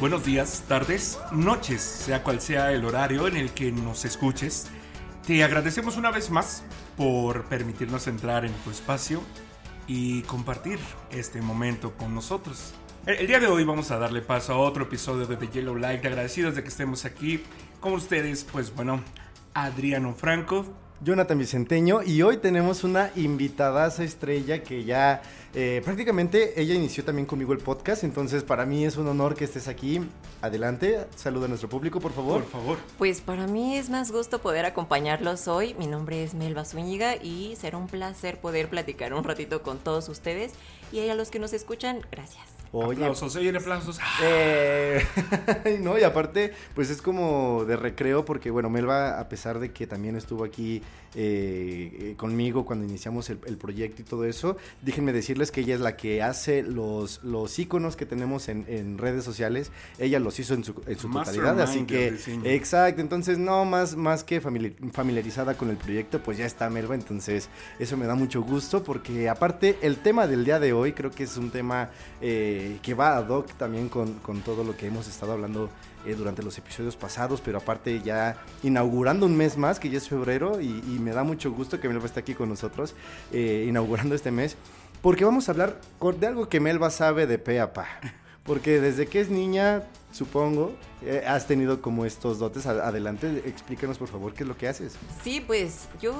Buenos días, tardes, noches, sea cual sea el horario en el que nos escuches. Te agradecemos una vez más por permitirnos entrar en tu espacio y compartir este momento con nosotros. El, día de hoy vamos a darle paso a otro episodio de The Yellow Light. Agradecidos de que estemos aquí con ustedes, pues bueno, Adriano Franco, Jonathan Vicenteño y hoy tenemos una invitadaza estrella que ya eh, prácticamente ella inició también conmigo el podcast, entonces para mí es un honor que estés aquí. Adelante, saluda a nuestro público, por favor. por favor. Pues para mí es más gusto poder acompañarlos hoy. Mi nombre es Melba Zúñiga y será un placer poder platicar un ratito con todos ustedes. Y a los que nos escuchan, gracias. Oye, aplausos, aplausos. Eh, no, y aparte, pues es como de recreo, porque bueno, Melba, a pesar de que también estuvo aquí eh, conmigo cuando iniciamos el, el proyecto y todo eso, déjenme decirles que ella es la que hace los, los iconos que tenemos en, en redes sociales. Ella los hizo en su, en su totalidad, así que, exacto, entonces no, más, más que famili- familiarizada con el proyecto, pues ya está Melba, entonces eso me da mucho gusto, porque aparte el tema del día de hoy creo que es un tema eh, que va ad hoc también con, con todo lo que hemos estado hablando eh, durante los episodios pasados, pero aparte ya inaugurando un mes más, que ya es febrero, y, me da mucho gusto que Melba esté aquí con nosotros, eh, inaugurando este mes, porque vamos a hablar de algo que Melba sabe de pe a pa. Porque desde que es niña, supongo, eh, has tenido como estos dotes. A- Adelante, explícanos por favor qué es lo que haces. Sí, pues yo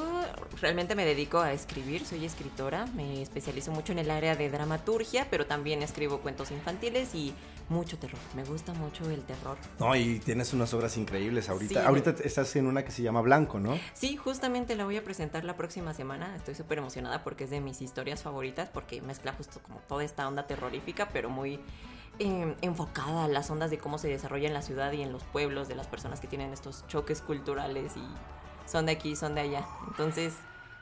realmente me dedico a escribir, soy escritora, me especializo mucho en el área de dramaturgia, pero también escribo cuentos infantiles y mucho terror. Me gusta mucho el terror. No, y tienes unas obras increíbles ahorita. Sí. Ahorita estás en una que se llama Blanco, ¿no? Sí, justamente la voy a presentar la próxima semana. Estoy súper emocionada porque es de mis historias favoritas, porque mezcla justo como toda esta onda terrorífica, pero muy eh, enfocada a las ondas de cómo se desarrolla en la ciudad y en los pueblos de las personas que tienen estos choques culturales y son de aquí, son de allá. Entonces,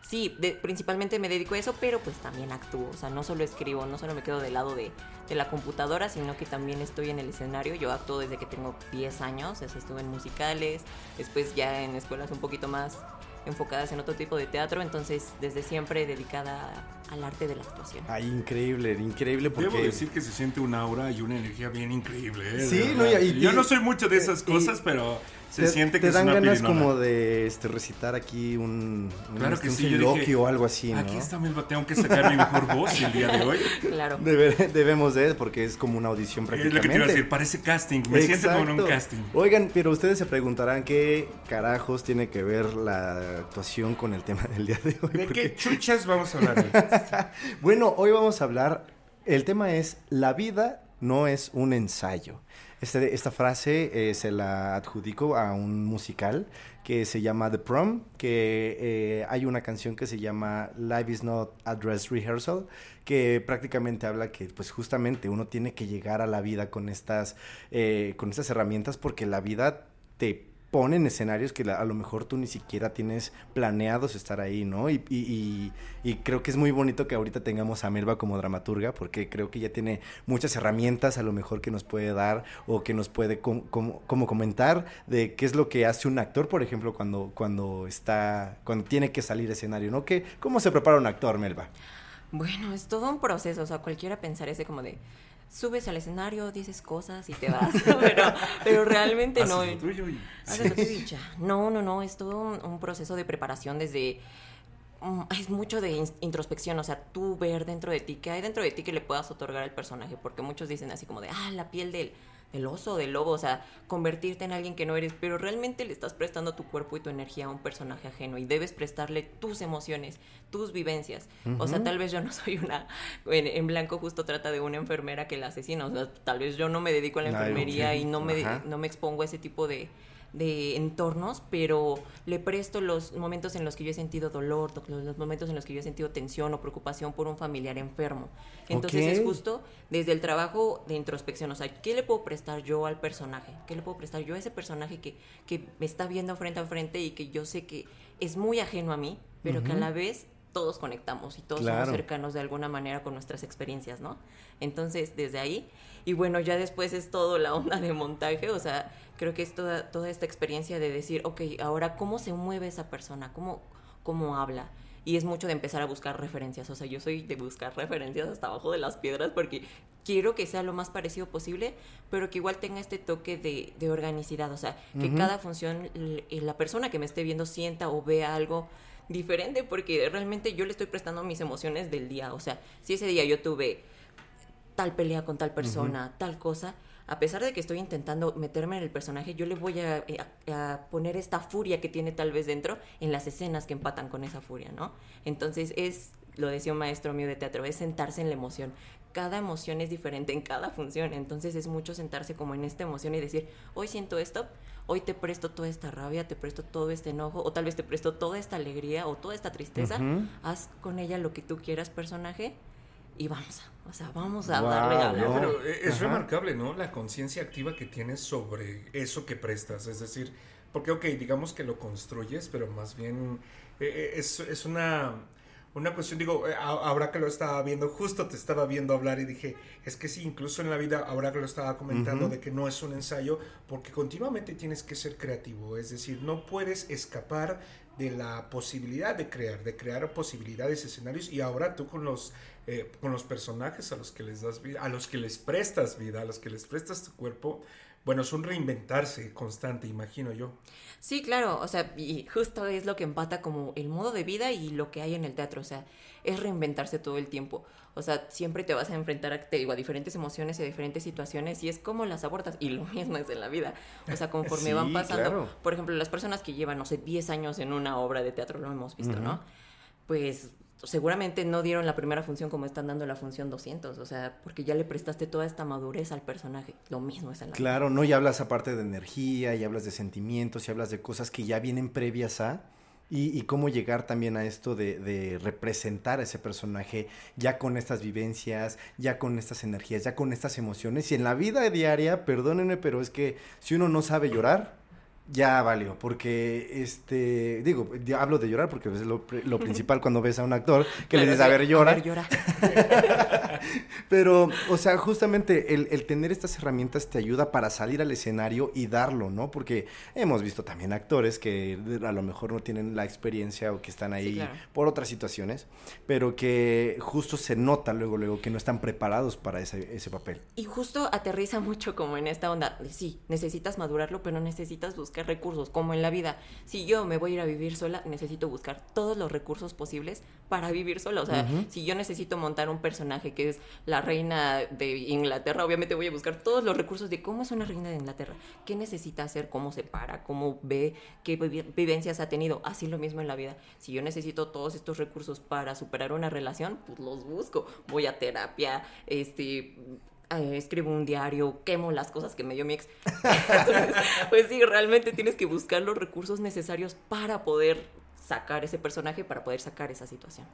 sí, principalmente me dedico a eso, pero pues también actúo. O sea, no solo escribo, no solo me quedo del lado de, de la computadora, sino que también estoy en el escenario. Yo actúo desde que tengo 10 años, o sea, estuve en musicales, después ya en escuelas un poquito más enfocadas en otro tipo de teatro, entonces desde siempre dedicada al arte de la actuación. Ay, increíble, increíble porque... Debo decir que se siente un aura y una energía bien increíble. ¿eh? Sí, De no, verdad. y- y- Yo no soy mucho de esas y- cosas, pero se te, siente que te es dan una ganas pirinola. como de este, recitar aquí un, un, Claro que un sí, yo dije, o algo así, ¿no? Aquí está Melba, tengo que sacar mi mejor voz el día de hoy. Claro. Debe- debemos de, porque es como una audición Es prácticamente. lo que te iba a decir, parece casting. Me siento como en un Exacto. casting. Oigan, pero ustedes se preguntarán qué carajos tiene que ver la actuación con el tema del día de hoy. ¿De porque- qué chuchas vamos a hablar? Bueno, hoy vamos a hablar, el tema es, la vida no es un ensayo. Este- esta frase eh, se la adjudico a un musical que se llama The Prom, que eh, hay una canción que se llama Life is not a dress rehearsal, que prácticamente habla que pues justamente uno tiene que llegar a la vida con estas, eh, con estas herramientas porque la vida te pone en escenarios que a lo mejor tú ni siquiera tienes planeados estar ahí, ¿no? Y, y- y- y creo que es muy bonito que ahorita tengamos a Melba como dramaturga, porque creo que ella tiene muchas herramientas a lo mejor que nos puede dar o que nos puede com- com- como comentar de qué es lo que hace un actor, por ejemplo, cuando, cuando está, cuando tiene que salir escenario, ¿no? ¿Qué, ¿Cómo se prepara un actor, Melba? Bueno, es todo un proceso, o sea, cualquiera pensar ese como de subes al escenario, dices cosas y te vas, pero, pero realmente no. Haces lo tuyo y- Haces lo tuyo y ya. No, no, no, es todo un, un proceso de preparación desde... mm, Es mucho de in- introspección, o sea, tú ver dentro de ti, qué hay dentro de ti que le puedas otorgar al personaje, porque muchos dicen así como de, ah, la piel del, del oso, del lobo, o sea, convertirte en alguien que no eres, pero realmente le estás prestando tu cuerpo y tu energía a un personaje ajeno y debes prestarle tus emociones, tus vivencias. O sea, tal vez yo no soy una, en, en blanco justo trata de una enfermera que la asesina, o sea, tal vez yo no me dedico a la Ay, enfermería y no me, Ajá. no me expongo a ese tipo de, de entornos, pero le presto los momentos en los que yo he sentido dolor, los, momentos en los que yo he sentido tensión o preocupación por un familiar enfermo. Entonces es justo desde el trabajo de introspección, o sea, ¿qué le puedo prestar yo al personaje? ¿Qué le puedo prestar yo a ese personaje que, que me está viendo frente a frente y que yo sé que es muy ajeno a mí, pero que a la vez todos conectamos y todos Claro. somos cercanos de alguna manera con nuestras experiencias, ¿no? Entonces, desde ahí, y bueno, ya después es todo la onda de montaje, o sea, creo que es toda, toda esta experiencia de decir, ok, ahora, ¿cómo se mueve esa persona? ¿Cómo, cómo habla? Y es mucho de empezar a buscar referencias, o sea, yo soy de buscar referencias hasta abajo de las piedras porque quiero que sea lo más parecido posible, pero que igual tenga este toque de, de organicidad, o sea, que cada función, l- la persona que me esté viendo sienta o vea algo diferente, porque realmente yo le estoy prestando mis emociones del día, o sea, si ese día yo tuve tal pelea con tal persona, tal cosa, a pesar de que estoy intentando meterme en el personaje, yo le voy a, eh, a- a poner esta furia que tiene tal vez dentro en las escenas que empatan con esa furia, ¿no? Entonces es, lo decía un maestro mío de teatro, es sentarse en la emoción. Cada emoción es diferente en cada función, entonces es mucho sentarse como en esta emoción y decir, hoy siento esto, hoy te presto toda esta rabia, te presto todo este enojo, o tal vez te presto toda esta alegría o toda esta tristeza, haz con ella lo que tú quieras, personaje, y vamos, a- o sea, vamos a Guau, darle a no. Pero eh, es Ajá. remarcable, ¿no? La conciencia activa que tienes sobre eso que prestas. Es decir, porque, ok, digamos que lo construyes, pero más bien eh, eh, es, es una, una cuestión, digo, eh, ahora que lo estaba viendo, justo te estaba viendo hablar y dije, es que sí, incluso en la vida, ahora que lo estaba comentando, de que no es un ensayo, porque continuamente tienes que ser creativo. Es decir, no puedes escapar de la posibilidad de crear, de crear posibilidades, escenarios, y ahora tú con los eh, con los personajes a los que les das vida, a los que les prestas vida, a los que les prestas tu cuerpo, bueno, es un reinventarse constante, imagino yo. Sí, claro, o sea, y justo es lo que empata como el modo de vida y lo que hay en el teatro, o sea, es reinventarse todo el tiempo. O sea, siempre te vas a enfrentar a, te digo, a diferentes emociones y a diferentes situaciones y es como las abordas y lo mismo es en la vida. O sea, conforme Sí, van pasando, claro. por ejemplo, las personas que llevan, no sé, 10 años en una obra de teatro, lo hemos visto. ¿no? Pues seguramente no dieron la primera función como están dando la función 200, o sea, porque ya le prestaste toda esta madurez al personaje. Lo mismo es en la. Claro, no, y hablas aparte de energía, y hablas de sentimientos, y hablas de cosas que ya vienen previas a. Y, y cómo llegar también a esto de, de representar a ese personaje ya con estas vivencias, ya con estas energías, ya con estas emociones. Y en la vida diaria, perdónenme, pero es que si uno no sabe llorar, ya valió. Porque, este, digo, hablo de llorar porque es lo, lo principal cuando ves a un actor que le dices, a sí, ver, llora. A ver, llora. Pero, o sea, justamente el, el tener estas herramientas te ayuda para salir al escenario y darlo, ¿no? Porque hemos visto también actores que a lo mejor no tienen la experiencia o que están ahí claro. por otras situaciones, pero que justo se nota luego, luego que no están preparados para ese, ese papel. Y justo aterriza mucho como en esta onda. Sí, necesitas madurarlo, pero necesitas buscar recursos, como en la vida. Si yo me voy a ir a vivir sola, necesito buscar todos los recursos posibles para vivir sola. O sea, si yo necesito montar un personaje que es la reina de Inglaterra, obviamente voy a buscar todos los recursos de cómo es una reina de Inglaterra, qué necesita hacer, cómo se para, cómo ve, qué vivencias ha tenido. Así lo mismo en la vida. Si yo necesito todos estos recursos para superar una relación, pues los busco. Voy a terapia, este eh, escribo un diario, quemo las cosas que me dio mi ex. Entonces, pues sí, realmente tienes que buscar los recursos necesarios para poder sacar ese personaje, para poder sacar esa situación.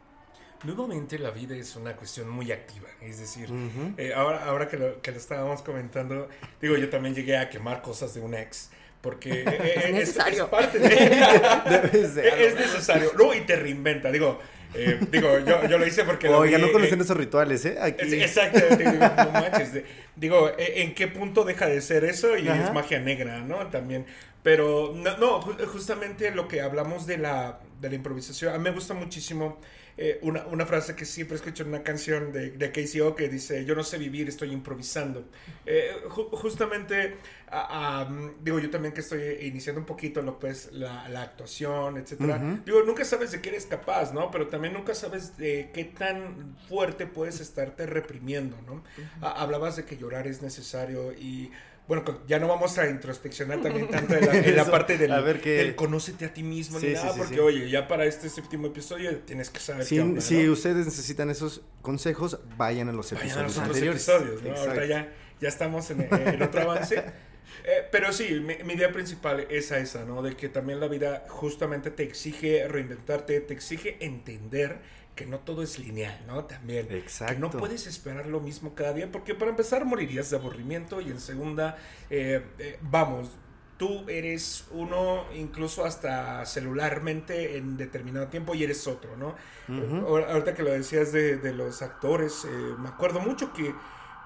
Nuevamente la vida es una cuestión muy activa, es decir, eh, ahora, ahora que, lo, que lo estábamos comentando, digo, yo también llegué a quemar cosas de un ex, porque eh, eh, es, necesario. es parte de... Debes de- es necesario, no, y te reinventa, digo, eh, digo, yo, yo lo hice porque... Oiga, vi, no conocen eh, esos rituales, ¿eh? Aquí. Exactamente, digo, no manches. de- Digo, ¿e- ¿en qué punto deja de ser eso? Y Ajá. es magia negra, ¿no? También. Pero, no, no, ju- justamente lo que hablamos de la, de la improvisación, a mí me gusta muchísimo eh, una, una frase que siempre escucho en una canción de, de KCO que dice, yo no sé vivir, estoy improvisando. Eh, ju- justamente, a- a, digo, yo también que estoy iniciando un poquito lo que es la, la actuación, etcétera. Ujú. Digo, nunca sabes de qué eres capaz, ¿no? Pero también nunca sabes de qué tan fuerte puedes estarte reprimiendo, ¿no? Ha- Hablabas de que llorar es necesario y, bueno, ya no vamos a introspeccionar también tanto en la, en la Eso, parte del, a ver qué- del conócete a ti mismo Sí, ni nada, sí, porque, oye, ya para este séptimo episodio tienes que saber Si, qué onda, si ¿no? ustedes necesitan esos consejos, vayan a los Vayan a episodios los otros anteriores. episodios, ¿no? Ahorita ya, ya estamos en, en otro avance. Eh, pero sí, mi, mi idea principal es a esa, ¿no? De que también la vida justamente te exige reinventarte, te exige entender que no todo es lineal, ¿no? También. Que no Exacto. puedes esperar lo mismo cada día, porque para empezar morirías de aburrimiento y en segunda, eh, eh, vamos, tú eres uno incluso hasta celularmente en determinado tiempo y eres otro, ¿no? Ahor- Ahorita que lo decías de, de los actores, eh, me acuerdo mucho que,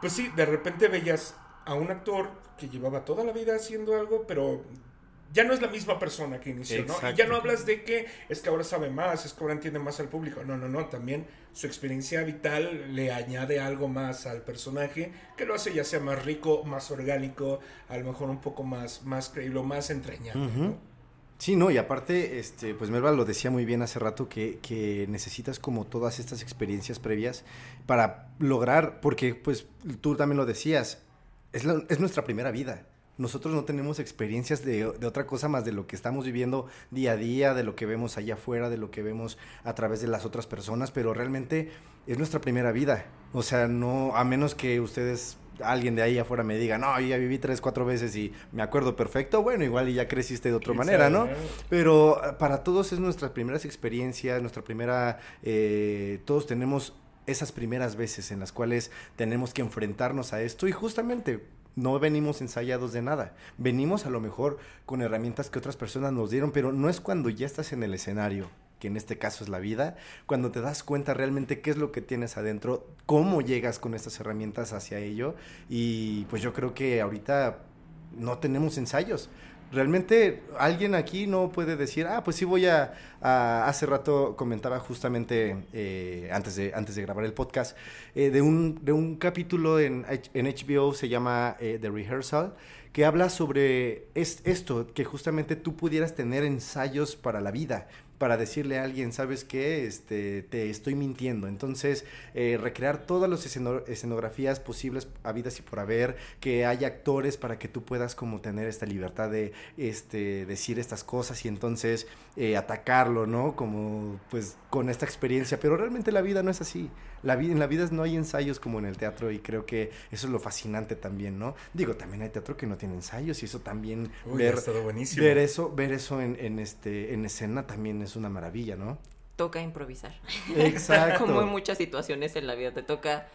pues sí, de repente veías a un actor que llevaba toda la vida haciendo algo, pero ya no es la misma persona que inició, ¿no? Y ya no hablas de que es que ahora sabe más, es que ahora entiende más al público. No, no, no, también su experiencia vital le añade algo más al personaje que lo hace ya sea más rico, más orgánico, a lo mejor un poco más, más creíble, más entrañable. Sí, no, y aparte, este, pues Melba lo decía muy bien hace rato que, que necesitas como todas estas experiencias previas para lograr, porque pues tú también lo decías, es, la- es nuestra primera vida. Nosotros no tenemos experiencias de, de otra cosa más de lo que estamos viviendo día a día, de lo que vemos allá afuera, de lo que vemos a través de las otras personas, pero realmente es nuestra primera vida. O sea, no, a menos que ustedes, alguien de ahí afuera me diga, no, yo ya viví tres, cuatro veces y me acuerdo perfecto, bueno, igual y ya creciste de otra ¿Quién manera, ¿no? Pero eh, para todos es nuestras primeras experiencias, nuestra primera, eh, todos tenemos esas primeras veces en las cuales tenemos que enfrentarnos a esto y justamente no venimos ensayados de nada, venimos a lo mejor con herramientas que otras personas nos dieron, pero no es cuando ya estás en el escenario que en este caso es la vida, cuando te das cuenta realmente qué es lo que tienes adentro, cómo llegas con estas herramientas hacia ello y pues yo creo que ahorita no tenemos ensayos. Realmente alguien aquí no puede decir, ah, pues sí voy a... hace rato comentaba justamente, eh, antes, de, antes de grabar el podcast, eh, de, un, de un capítulo en, en HBO, se llama eh, The Rehearsal, que habla sobre es, esto, que justamente tú pudieras tener ensayos para la vida, para decirle a alguien, ¿sabes qué? Este, te estoy mintiendo. Entonces, eh, recrear todas las esceno- escenografías posibles, habidas y por haber, que haya actores para que tú puedas como tener esta libertad de este, decir estas cosas y entonces eh, atacarlo, ¿no? Como pues con esta experiencia. Pero realmente la vida no es así. La vida, en la vida no hay ensayos como en el teatro y creo que eso es lo fascinante también, ¿no? Digo, también hay teatro que no tiene ensayos y eso también Uy, ha estado buenísimo. ver eso, ver eso en, en este, en escena también es una maravilla, ¿no? Toca improvisar. Exacto. Como en muchas situaciones en la vida te toca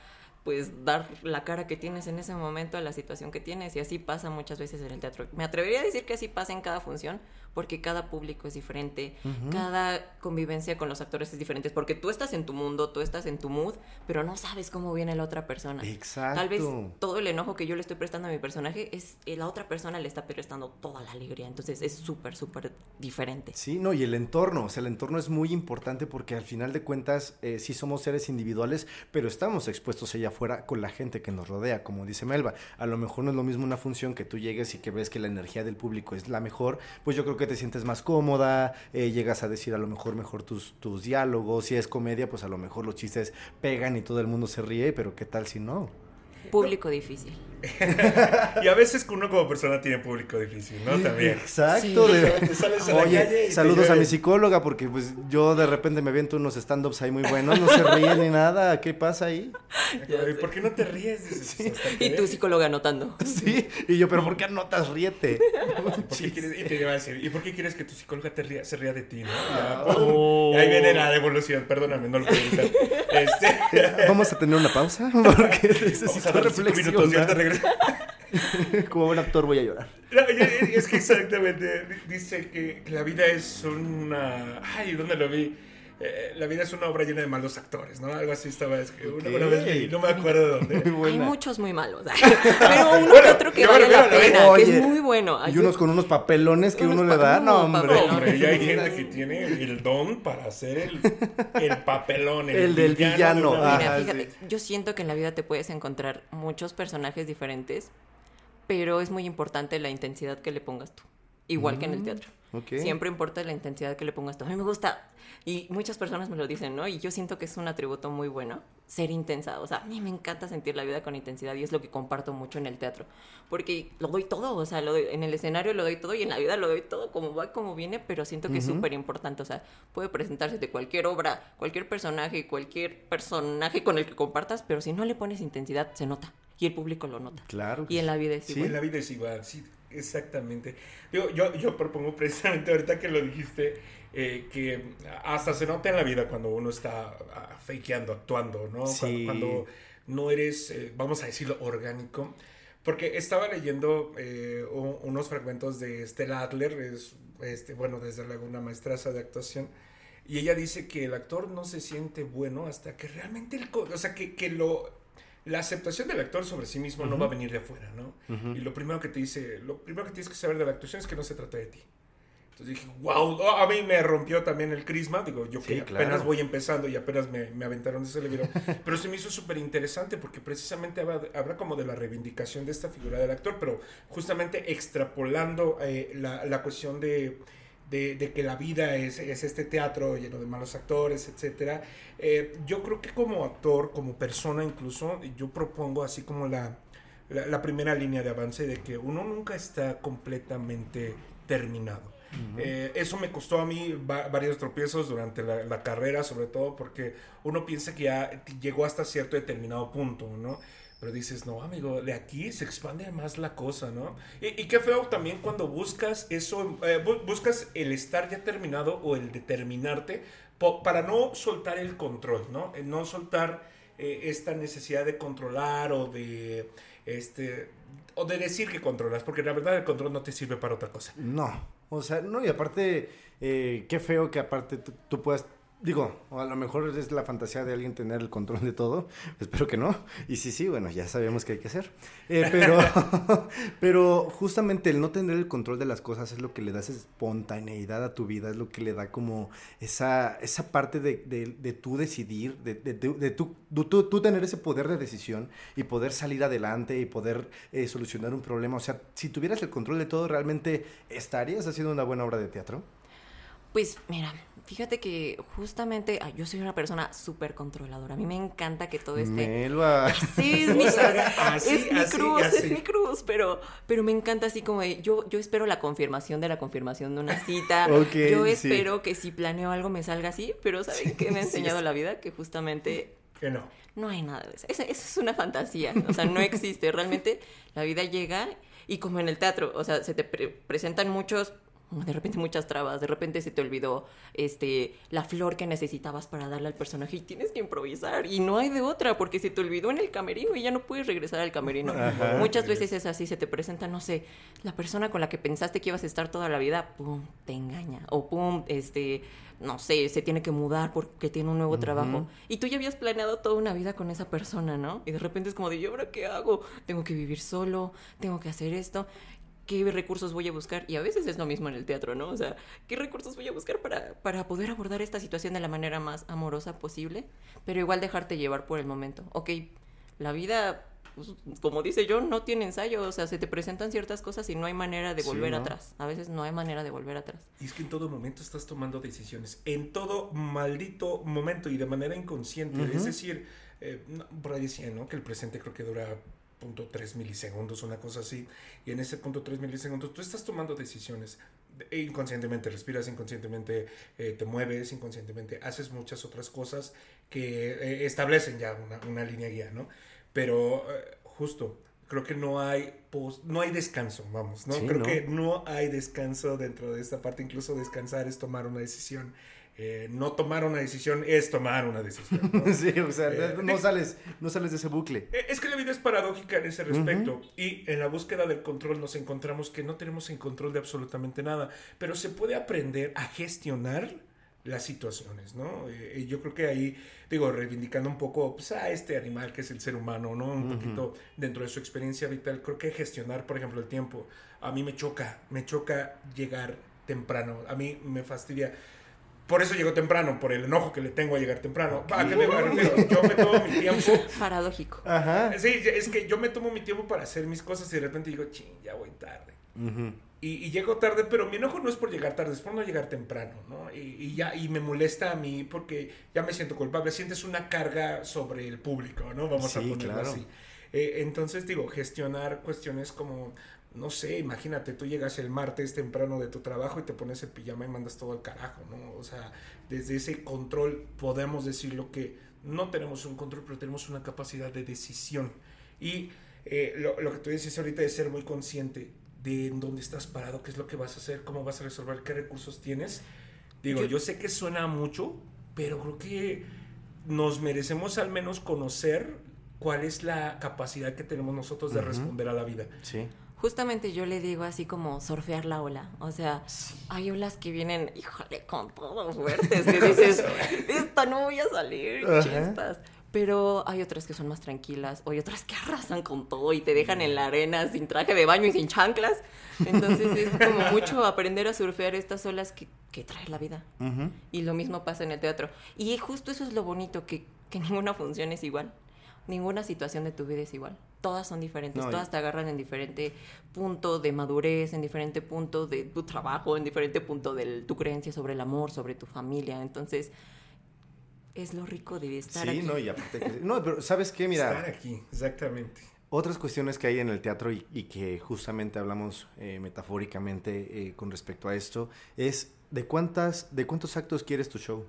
pues dar la cara que tienes en ese momento a la situación que tienes y así pasa muchas veces en el teatro. Me atrevería a decir que así pasa en cada función porque cada público es diferente, cada convivencia con los actores es diferente, porque tú estás en tu mundo, tú estás en tu mood, pero no sabes cómo viene la otra persona. Exacto. Tal vez todo el enojo que yo le estoy prestando a mi personaje es eh, la otra persona le está prestando toda la alegría, entonces es súper súper diferente. Sí, no, y el entorno, o sea, el entorno es muy importante porque al final de cuentas eh, sí somos seres individuales, pero estamos expuestos allá afuera con la gente que nos rodea, como dice Melba. A lo mejor no es lo mismo una función que tú llegues y que ves que la energía del público es la mejor, pues yo creo que te sientes más cómoda, eh, llegas a decir a lo mejor mejor tus, tus diálogos, si es comedia, pues a lo mejor los chistes pegan y todo el mundo se ríe, pero ¿qué tal si no? Público difícil. Y a veces que uno como persona tiene público difícil, ¿no? También. Exacto. Sí. de- sales a la Oye, calle y saludos a mi psicóloga porque pues yo de repente me viento unos stand-ups ahí muy buenos, no se ríe ni nada, ¿qué pasa ahí? Ay, ¿Por qué no te ríes? Dices, "Pues, hasta que Y tu ves". pícolo anotando. Sí, y yo, pero ¿por qué anotas ríete? ¿Por qué quieres- y te iba a decir, ¿y por qué quieres que tu psicóloga te ría- se ría de ti, no? Oh. y ahí viene la devolución, perdóname, no lo puedo evitar. Este, Vamos a tener una pausa porque vamos a necesito regreso. Como buen actor voy a llorar. No, es es que exactamente dice que que la vida es una... Ay, ¿dónde lo vi? Eh, la vida es una obra llena de malos actores, ¿no? Algo así estaba, es que una, una vez leí, no me acuerdo de dónde. Hay muchos muy malos. Pero uno Bueno, que otro que vale la refiero a la- pena, que es muy bueno. Ay, Y unos con unos papelones que Unos uno le da, no, hombre. Hombre, y hay gente que tiene el don para hacer el, el papelón, el, El del de villano, una ah. Mira, Ajá, fíjate, sí. yo siento que en la vida te puedes encontrar muchos personajes diferentes, pero es muy importante la intensidad que le pongas tú. Igual que en el teatro. Mm, ok. Siempre importa la intensidad que le pongas tú. A mí me gusta, y muchas personas me lo dicen, ¿no? Y yo siento que es un atributo muy bueno, ser intensa. O sea, a mí me encanta sentir la vida con intensidad y es lo que comparto mucho en el teatro. Porque lo doy todo, o sea, lo doy- en el escenario lo doy todo y en la vida lo doy todo como va, como viene, pero siento que es súper importante. O sea, puede presentarse de cualquier obra, cualquier personaje, cualquier personaje con el que compartas, pero si no le pones intensidad, se nota. y el público lo nota. Claro. Y en la vida es Sí, igual. en la vida es igual, sí, exactamente. Digo, yo, yo propongo precisamente ahorita que lo dijiste, eh, que hasta se nota en la vida cuando uno está ah, fakeando, actuando, ¿no? Sí. Cuando, cuando no eres, eh, vamos a decirlo, orgánico. Porque estaba leyendo eh, unos fragmentos de Stella Adler, es, este, bueno, desde luego una maestraza de actuación, y ella dice que el actor no se siente bueno hasta que realmente, el, o sea, que, que lo, la aceptación del actor sobre sí mismo no va a venir de afuera, ¿no? Ujú. Y lo primero que te dice, lo primero que tienes que saber de la actuación es que no se trata de ti. Entonces dije, wow, a mí me rompió también el crisma. Digo, yo Sí, que claro. apenas voy empezando y apenas me, me aventaron de ese libro. pero se me hizo súper interesante porque precisamente habla, habla como de la reivindicación de esta figura del actor, pero justamente extrapolando eh, la, la cuestión de, de, de que la vida es, es este teatro lleno de malos actores, etcétera. Eh, yo creo que como actor, como persona incluso, yo propongo así como la, la, la primera línea de avance de que uno nunca está completamente terminado. Eh, eso me costó a mí va- varios tropiezos durante la, la carrera, sobre todo porque uno piensa que ya llegó hasta cierto determinado punto, ¿no? Pero dices, no, amigo, de aquí se expande más la cosa, ¿no? Y, qué feo también cuando buscas eso, eh, bu- buscas el estar ya terminado o el determinarte para no soltar el control, ¿no? Eh, No soltar eh, esta necesidad de controlar o de, este, o de decir que controlas, porque la verdad el control no te sirve para otra cosa. No, o sea, no, y aparte, qué feo que aparte tú puedas, digo, o a lo mejor es la fantasía de alguien tener el control de todo, espero que no, y sí, sí, bueno, ya sabemos qué hay que hacer, Eh, pero, pero justamente el no tener el control de las cosas es lo que le da esa espontaneidad a tu vida, es lo que le da como esa, esa parte de, de, de tú decidir, de, de, de- tú, tú- tú tener ese poder de decisión y poder salir adelante y poder eh, solucionar un problema. O sea, si tuvieras el control de todo, ¿realmente estarías haciendo una buena obra de teatro? Pues mira, fíjate que justamente ay, yo soy una persona súper controladora. A mí me encanta que todo esté... Melba. Sí, es mi, Así, es mi así, cruz, así. es mi cruz, pero, pero me encanta así como de, yo, yo espero la confirmación de la confirmación de una cita. Ok, yo sí. espero que si planeo algo me salga así, pero ¿saben qué me ha Sí, enseñado sí. la vida? Que justamente Que no. no hay nada de eso. Eso, eso es una fantasía. O sea, no existe. Realmente la vida llega y como en el teatro, o sea, se te pre- presentan muchos, de repente muchas trabas, de repente se te olvidó este, la flor que necesitabas para darle al personaje y tienes que improvisar y no hay de otra porque se te olvidó en el camerino y ya no puedes regresar al camerino. Ajá. Muchas veces es así, se te presenta, no sé, la persona con la que pensaste que ibas a estar toda la vida, pum, te engaña. O pum, este, no sé, se tiene que mudar porque tiene un nuevo trabajo. Y tú ya habías planeado toda una vida con esa persona, ¿no? Y de repente es como de, ¿y ahora qué hago? Tengo que vivir solo, tengo que hacer esto. ¿Qué recursos voy a buscar? Y a veces es lo mismo en el teatro, ¿no? O sea, ¿qué recursos voy a buscar para, para poder abordar esta situación de la manera más amorosa posible? Pero igual dejarte llevar por el momento. Ok, la vida, pues, como dice yo, no tiene ensayo. O sea, se te presentan ciertas cosas y no hay manera de Sí, volver ¿no? atrás. A veces no hay manera de volver atrás. Y es que en todo momento estás tomando decisiones. En todo maldito momento y de manera inconsciente. Es decir, eh, no, por ahí decían, ¿no? Que el presente creo que dura punto tres milisegundos, una cosa así. Y en ese punto tres milisegundos tú estás tomando decisiones. E inconscientemente respiras, inconscientemente eh, te mueves, inconscientemente haces muchas otras cosas que eh, establecen ya una, una línea guía, ¿no? Pero eh, justo, creo que no hay no hay descanso, vamos, ¿no? Sí, creo ¿no? que no hay descanso dentro de esta parte, incluso descansar es tomar una decisión. Eh, no tomar una decisión es tomar una decisión. ¿no? sí, o sea, Eh, no sales, no sales de ese bucle. Eh, Es que la vida es paradójica en ese respecto y en la búsqueda del control nos encontramos que no tenemos en control de absolutamente nada, pero se puede aprender a gestionar las situaciones, ¿no? Eh, y yo creo que ahí, digo, reivindicando un poco pues, a este animal que es el ser humano, ¿no? Un poquito dentro de su experiencia vital, creo que gestionar, por ejemplo, el tiempo, a mí me choca, me choca llegar temprano, a mí me fastidia. Por eso llego temprano, por el enojo que le tengo a llegar temprano. ¿A qué me refiero? Yo me tomo mi tiempo. Paradójico. Ajá. Sí, es que yo me tomo mi tiempo para hacer mis cosas y de repente digo, ching, ya voy tarde. Ujú. Y, y llego tarde, pero mi enojo no es por llegar tarde, es por no llegar temprano, ¿no? Y, y ya, y me molesta a mí porque ya me siento culpable, sientes una carga sobre el público, ¿no? Vamos a ponerlo claro. así. Eh, entonces, digo, gestionar cuestiones como, no sé, imagínate, tú llegas el martes temprano de tu trabajo y te pones el pijama y mandas todo al carajo, ¿no? O sea, desde ese control podemos decirlo que no tenemos un control, pero tenemos una capacidad de decisión. Y eh, lo, lo que tú dices ahorita es ser muy consciente de en dónde estás parado, qué es lo que vas a hacer, cómo vas a resolver, qué recursos tienes. Digo, Yo- yo sé que suena mucho, pero creo que nos merecemos al menos conocer cuál es la capacidad que tenemos nosotros de responder a la vida. Sí. Justamente yo le digo así como surfear la ola. O sea, hay olas que vienen, híjole, con todo fuertes, que dices, esta no voy a salir, Ajá. chispas. Pero hay otras que son más tranquilas, o hay otras que arrasan con todo y te dejan en la arena sin traje de baño y sin chanclas. Entonces es como mucho aprender a surfear estas olas que, que trae la vida. Y lo mismo pasa en el teatro. Y justo eso es lo bonito, que, que ninguna función es igual. Ninguna situación de tu vida es igual. Todas son diferentes, No, todas te agarran en diferente punto de madurez, en diferente punto de tu trabajo, en diferente punto de tu creencia sobre el amor, sobre tu familia. Entonces, es lo rico de estar Sí, aquí. no, y aparte que- No, pero ¿sabes qué? Mira, Estar aquí, exactamente. Otras cuestiones que hay en el teatro y, y que justamente hablamos eh, metafóricamente eh, con respecto a esto es de cuántas, de cuántos actos quieres tu show.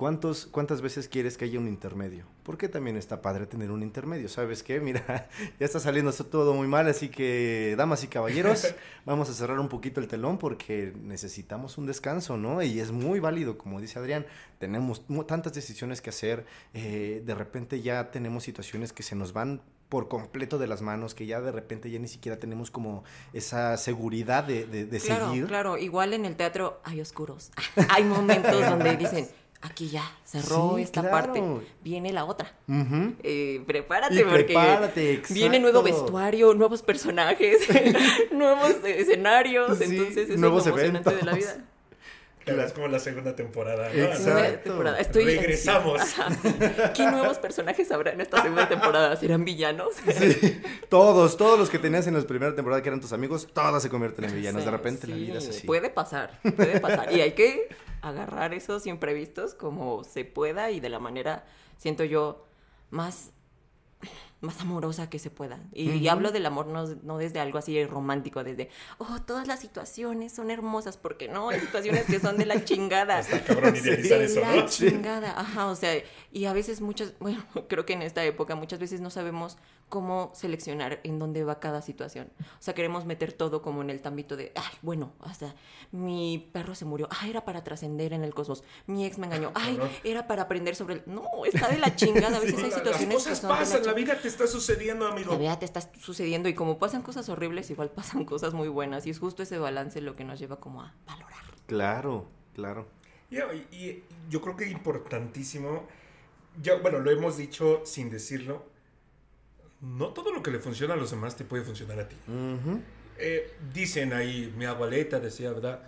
¿Cuántos, ¿Cuántas veces quieres que haya un intermedio? Porque también está padre tener un intermedio. ¿Sabes qué? Mira, ya está saliendo esto todo muy mal, así que, damas y caballeros, vamos a cerrar un poquito el telón porque necesitamos un descanso, ¿no? Y es muy válido, como dice Adrián, tenemos tantas decisiones que hacer, eh, de repente ya tenemos situaciones que se nos van por completo de las manos, que ya de repente ya ni siquiera tenemos como esa seguridad de, de- de Claro, seguir. claro. Igual en el teatro hay oscuros. hay momentos donde dicen, aquí ya, cerró Sí, esta claro. parte, viene la otra. Ujú. Eh, prepárate Y porque prepárate, viene nuevo vestuario, nuevos personajes, nuevos escenarios, Sí, entonces eso nuevos es lo emocionante de la vida. Claro, es como la segunda temporada. ¿no? Exacto. Segunda temporada. Estoy Regresamos. ¿Qué nuevos personajes habrá en esta segunda temporada? ¿Serán villanos? Sí, todos, todos los que tenías en la primera temporada que eran tus amigos, todos se convierten en villanos. de Sí, repente la vida es así. Puede pasar, puede pasar. Y hay que agarrar esos imprevistos como se pueda y de la manera, siento yo, más, más amorosa que se pueda. Y, hablo del amor no, no desde algo así romántico, desde, oh, todas las situaciones son hermosas, porque no, hay situaciones que son de la chingada. Está cabrón idealizar de eso, la ¿no? chingada, ajá, o sea, y a veces muchas, bueno, creo que en esta época muchas veces no sabemos cómo seleccionar en dónde va cada situación. O sea, queremos meter todo como en el tambito de, ay, bueno, hasta mi perro se murió, ah, era para trascender en el cosmos, mi ex me engañó, ay, era para aprender sobre el... No, está de la chingada, a veces Sí, hay situaciones las que cosas son de la pasan, la vida te está sucediendo, amigo. La vida te está sucediendo y como pasan cosas horribles, igual pasan cosas muy buenas y es justo ese balance lo que nos lleva como a valorar. Claro, claro. Y, y- y yo creo que importantísimo, ya, bueno, lo hemos dicho sin decirlo, no todo lo que le funciona a los demás te puede funcionar a ti. Ujú. Eh, dicen ahí, mi abuelita decía, ¿verdad?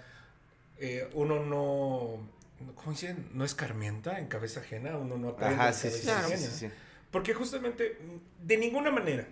Eh, uno no, ¿cómo dicen? No escarmienta en cabeza ajena, uno no aprende Ajá, en sí, sí, cabeza sí, ajena. sí, sí. Porque justamente, de ninguna manera,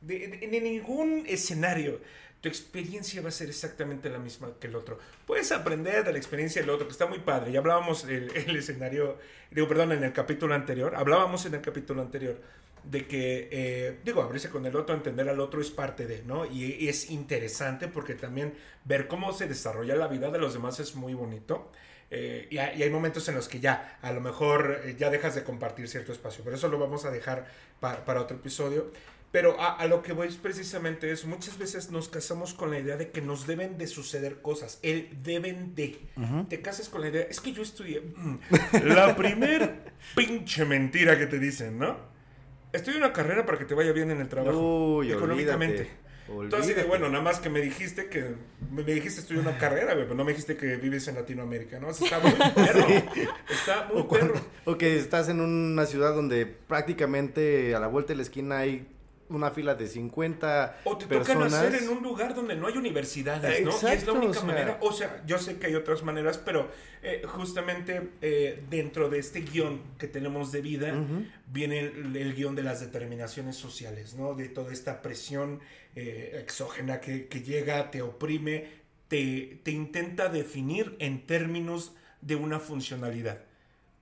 de, de- de ningún escenario, tu experiencia va a ser exactamente la misma que el otro. Puedes aprender de la experiencia del otro, que está muy padre. Ya hablábamos el, el escenario, digo, perdón, en el capítulo anterior, hablábamos en el capítulo anterior de que, eh, digo, abrirse con el otro, entender al otro es parte de, ¿no? Y, y es interesante porque también ver cómo se desarrolla la vida de los demás es muy bonito. Eh, y, hay, momentos en los que ya, a lo mejor eh, ya dejas de compartir cierto espacio, pero eso lo vamos a dejar pa- para otro episodio. Pero a, a lo que voy es precisamente eso. Muchas veces nos casamos con la idea de que nos deben de suceder cosas. El deben de. Te casas con la idea. Es que yo estudié. Mm. La primer pinche mentira que te dicen, ¿no? Estudia una carrera para que te vaya bien en el trabajo. Uy, económicamente. olvídate, Entonces, de, olvídate. bueno, nada más que me dijiste que me dijiste estudiar una carrera, güey, pero no me dijiste que vives en Latinoamérica, ¿no? Eso está muy perro. Está muy O, cuando- perro. o que estás en una ciudad donde prácticamente a la vuelta de la esquina hay una fila de 50 O te toca personas. nacer en un lugar donde no hay universidades, ¿no? y es la única o sea. manera. O sea, yo sé que hay otras maneras, pero eh, justamente eh, dentro de este guion que tenemos de vida, viene el, el guion de las determinaciones sociales, ¿no? De toda esta presión eh, exógena que, que llega, te oprime, te, te intenta definir en términos de una funcionalidad.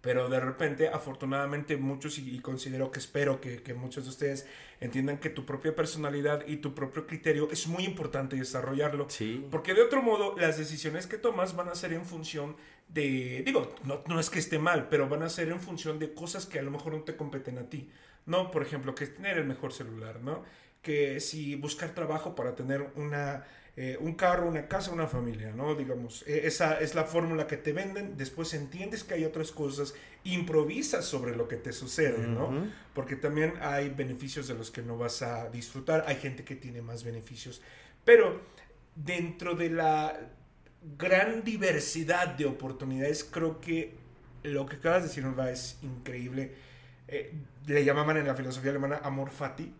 Pero de repente, afortunadamente, muchos, y, considero que espero que, que muchos de ustedes entiendan que tu propia personalidad y tu propio criterio es muy importante desarrollarlo. Sí. Porque de otro modo, las decisiones que tomas van a ser en función de, digo, no, no es que esté mal, pero van a ser en función de cosas que a lo mejor no te competen a ti. No, por ejemplo, que es tener el mejor celular, ¿no? Que si buscar trabajo para tener una, eh, un carro, una casa, una familia, ¿no? Digamos, eh, esa es la fórmula que te venden, después entiendes que hay otras cosas, improvisas sobre lo que te sucede, ¿no? Porque también hay beneficios de los que no vas a disfrutar, hay gente que tiene más beneficios, pero dentro de la gran diversidad de oportunidades, creo que lo que acabas de decir, Norma, es increíble. Eh, le llamaban en la filosofía alemana amor fati.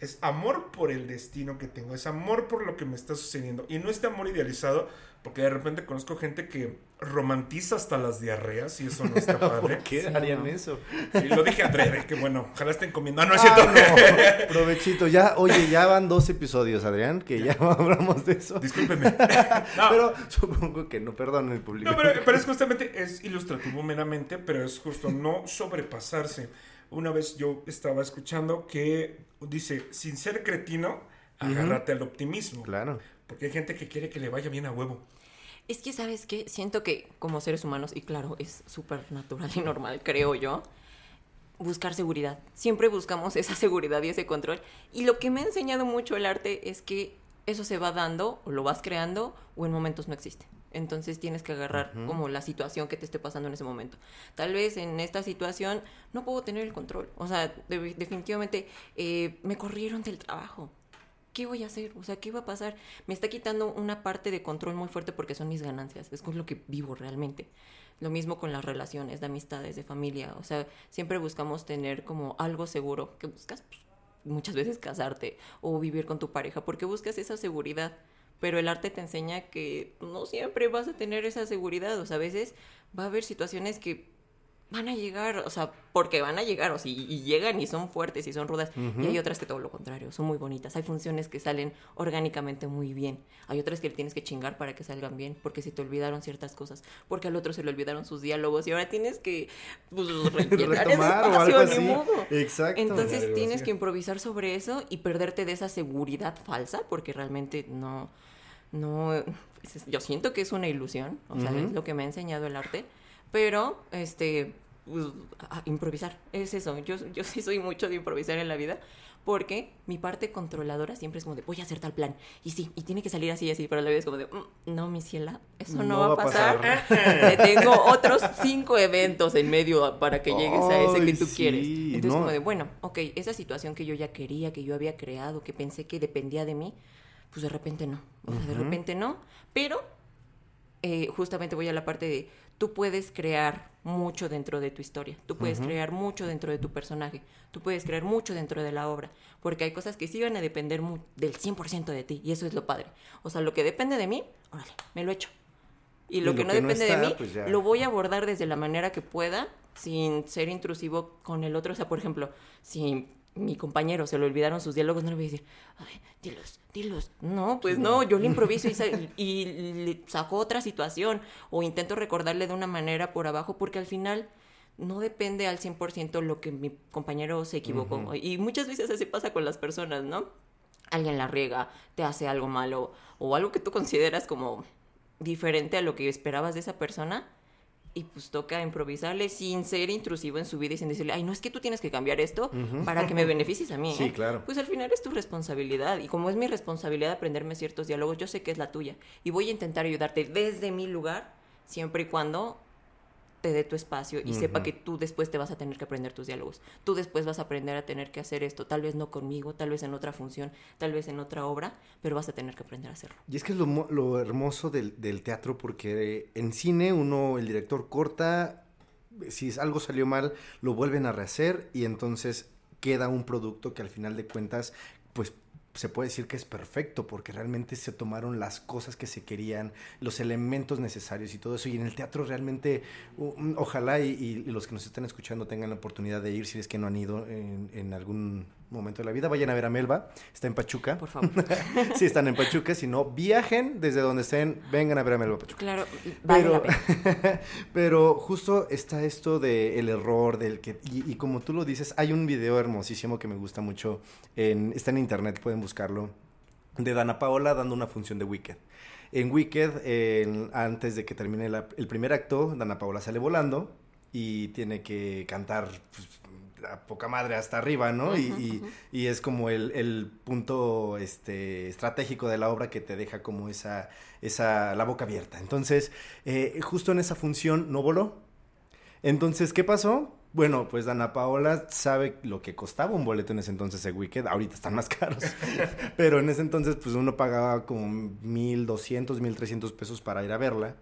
Es amor por el destino que tengo, es amor por lo que me está sucediendo. Y no este amor idealizado, porque de repente conozco gente que romantiza hasta las diarreas y eso no está padre. ¿Por qué Sí, harían no. eso? Y lo dije adrede, que bueno, ojalá estén comiendo. Ah, no es Ah, cierto. no. Provechito, ya, oye, ya van dos episodios, Adrián, que ya hablamos de eso. Discúlpeme. No. Pero supongo que no, perdón el público. No, pero, pero es justamente, es ilustrativo meramente, pero es justo no sobrepasarse. Una vez yo estaba escuchando que dice, sin ser cretino, agárrate al optimismo. Claro. Porque hay gente que quiere que le vaya bien a huevo. Es que, ¿sabes qué? Siento que como seres humanos, y claro, es súper natural y normal, creo yo, buscar seguridad. Siempre buscamos esa seguridad y ese control. Y lo que me ha enseñado mucho el arte es que eso se va dando, o lo vas creando, o en momentos no existe. Entonces tienes que agarrar como la situación que te esté pasando en ese momento. Tal vez en esta situación no puedo tener el control. O sea, de- definitivamente eh, me corrieron del trabajo. ¿qué voy a hacer? O sea, ¿qué va a pasar? Me está quitando una parte de control muy fuerte porque son mis ganancias, es con lo que vivo realmente. Lo mismo con las relaciones de amistades, de familia, o sea, siempre buscamos tener como algo seguro, que buscas pues, muchas veces casarte o vivir con tu pareja, porque buscas esa seguridad. Pero el arte te enseña que no siempre vas a tener esa seguridad, o sea, a veces va a haber situaciones que van a llegar, o sea, porque van a llegar, o sea, y, y llegan y son fuertes y son rudas. Y hay otras que todo lo contrario, son muy bonitas. Hay funciones que salen orgánicamente muy bien. Hay otras que tienes que chingar para que salgan bien, porque se te olvidaron ciertas cosas, porque al otro se le olvidaron sus diálogos y ahora tienes que pues, Retomar o algo así. modo. Exacto. Entonces tienes que improvisar sobre eso y perderte de esa seguridad falsa, porque realmente no, no, es- yo siento que es una ilusión, o sea, es lo que me ha enseñado el arte, pero, este, pues, a- a improvisar, es eso, yo, yo sí soy mucho de improvisar en la vida, porque mi parte controladora siempre es como de, voy a hacer tal plan, y sí, y tiene que salir así y así, pero la vez como de, "Mm, no, mi ciela, eso no, va a pasar, Te tengo otros cinco eventos en medio para que llegues a ese que tú sí, quieres. Entonces, no. como de, bueno, ok, esa situación que yo ya quería, que yo había creado, que pensé que dependía de mí, pues de repente no. O sea, de repente no. Pero eh, justamente voy a la parte de, tú puedes crear mucho dentro de tu historia, tú puedes crear mucho dentro de tu personaje, tú puedes crear mucho dentro de la obra, porque hay cosas que sí van a depender del 100% de ti, y eso es lo padre. O sea, lo que depende de mí, órale, me lo echo. Y lo, Y que lo no que no depende está, de mí, pues lo voy a abordar desde la manera que pueda, sin ser intrusivo con el otro. O sea, por ejemplo, si mi compañero se le olvidaron sus diálogos, no le voy a decir, ay, dilos, dilos. No, pues no, yo le improviso y, sa- y le saco otra situación o intento recordarle de una manera por abajo porque al final no depende al 100% lo que mi compañero se equivocó. Y muchas veces así pasa con las personas, ¿no? Alguien la riega, te hace algo malo o algo que tú consideras como diferente a lo que esperabas de esa persona y pues toca improvisarle sin ser intrusivo en su vida y sin decirle, ay, no es que tú tienes que cambiar esto para que me beneficies a mí. Sí, ¿eh?". claro. Pues al final es tu responsabilidad y como es mi responsabilidad aprenderme ciertos diálogos, yo sé que es la tuya y voy a intentar ayudarte desde mi lugar siempre y cuando te dé tu espacio y sepa que tú después te vas a tener que aprender tus diálogos. Tú después vas a aprender a tener que hacer esto, tal vez no conmigo, tal vez en otra función, tal vez en otra obra, pero vas a tener que aprender a hacerlo. Y es que es lo, lo hermoso del, del teatro porque en cine uno, el director corta, si algo salió mal, lo vuelven a rehacer y entonces queda un producto que al final de cuentas, pues se puede decir que es perfecto porque realmente se tomaron las cosas que se querían, los elementos necesarios y todo eso. Y en el teatro realmente, ojalá y, y los que nos están escuchando tengan la oportunidad de ir, si es que no han ido en, en algún momento de la vida, vayan a ver a Melba, está en Pachuca. Por favor. si están en Pachuca, si no, viajen desde donde estén, vengan a ver a Melba Pachuca. claro, vale Pero, la pena. pero justo está esto del error, del que, y, y como tú lo dices, hay un video hermosísimo que me gusta mucho, en, está en internet, pueden buscarlo, de Dana Paola dando una función de Wicked. En Wicked, antes de que termine la- el primer acto, Dana Paola sale volando y tiene que cantar pues, a poca madre hasta arriba, ¿no? Y- es como el, el punto este, estratégico de la obra que te deja como esa, esa la boca abierta. Entonces, eh, justo en esa función no voló. Entonces, ¿qué pasó? Bueno, pues Dana Paola sabe lo que costaba un boleto en ese entonces de Wicked. Ahorita están más caros. Pero en ese entonces, pues uno pagaba como 1.200, 1.300 pesos para ir a verla.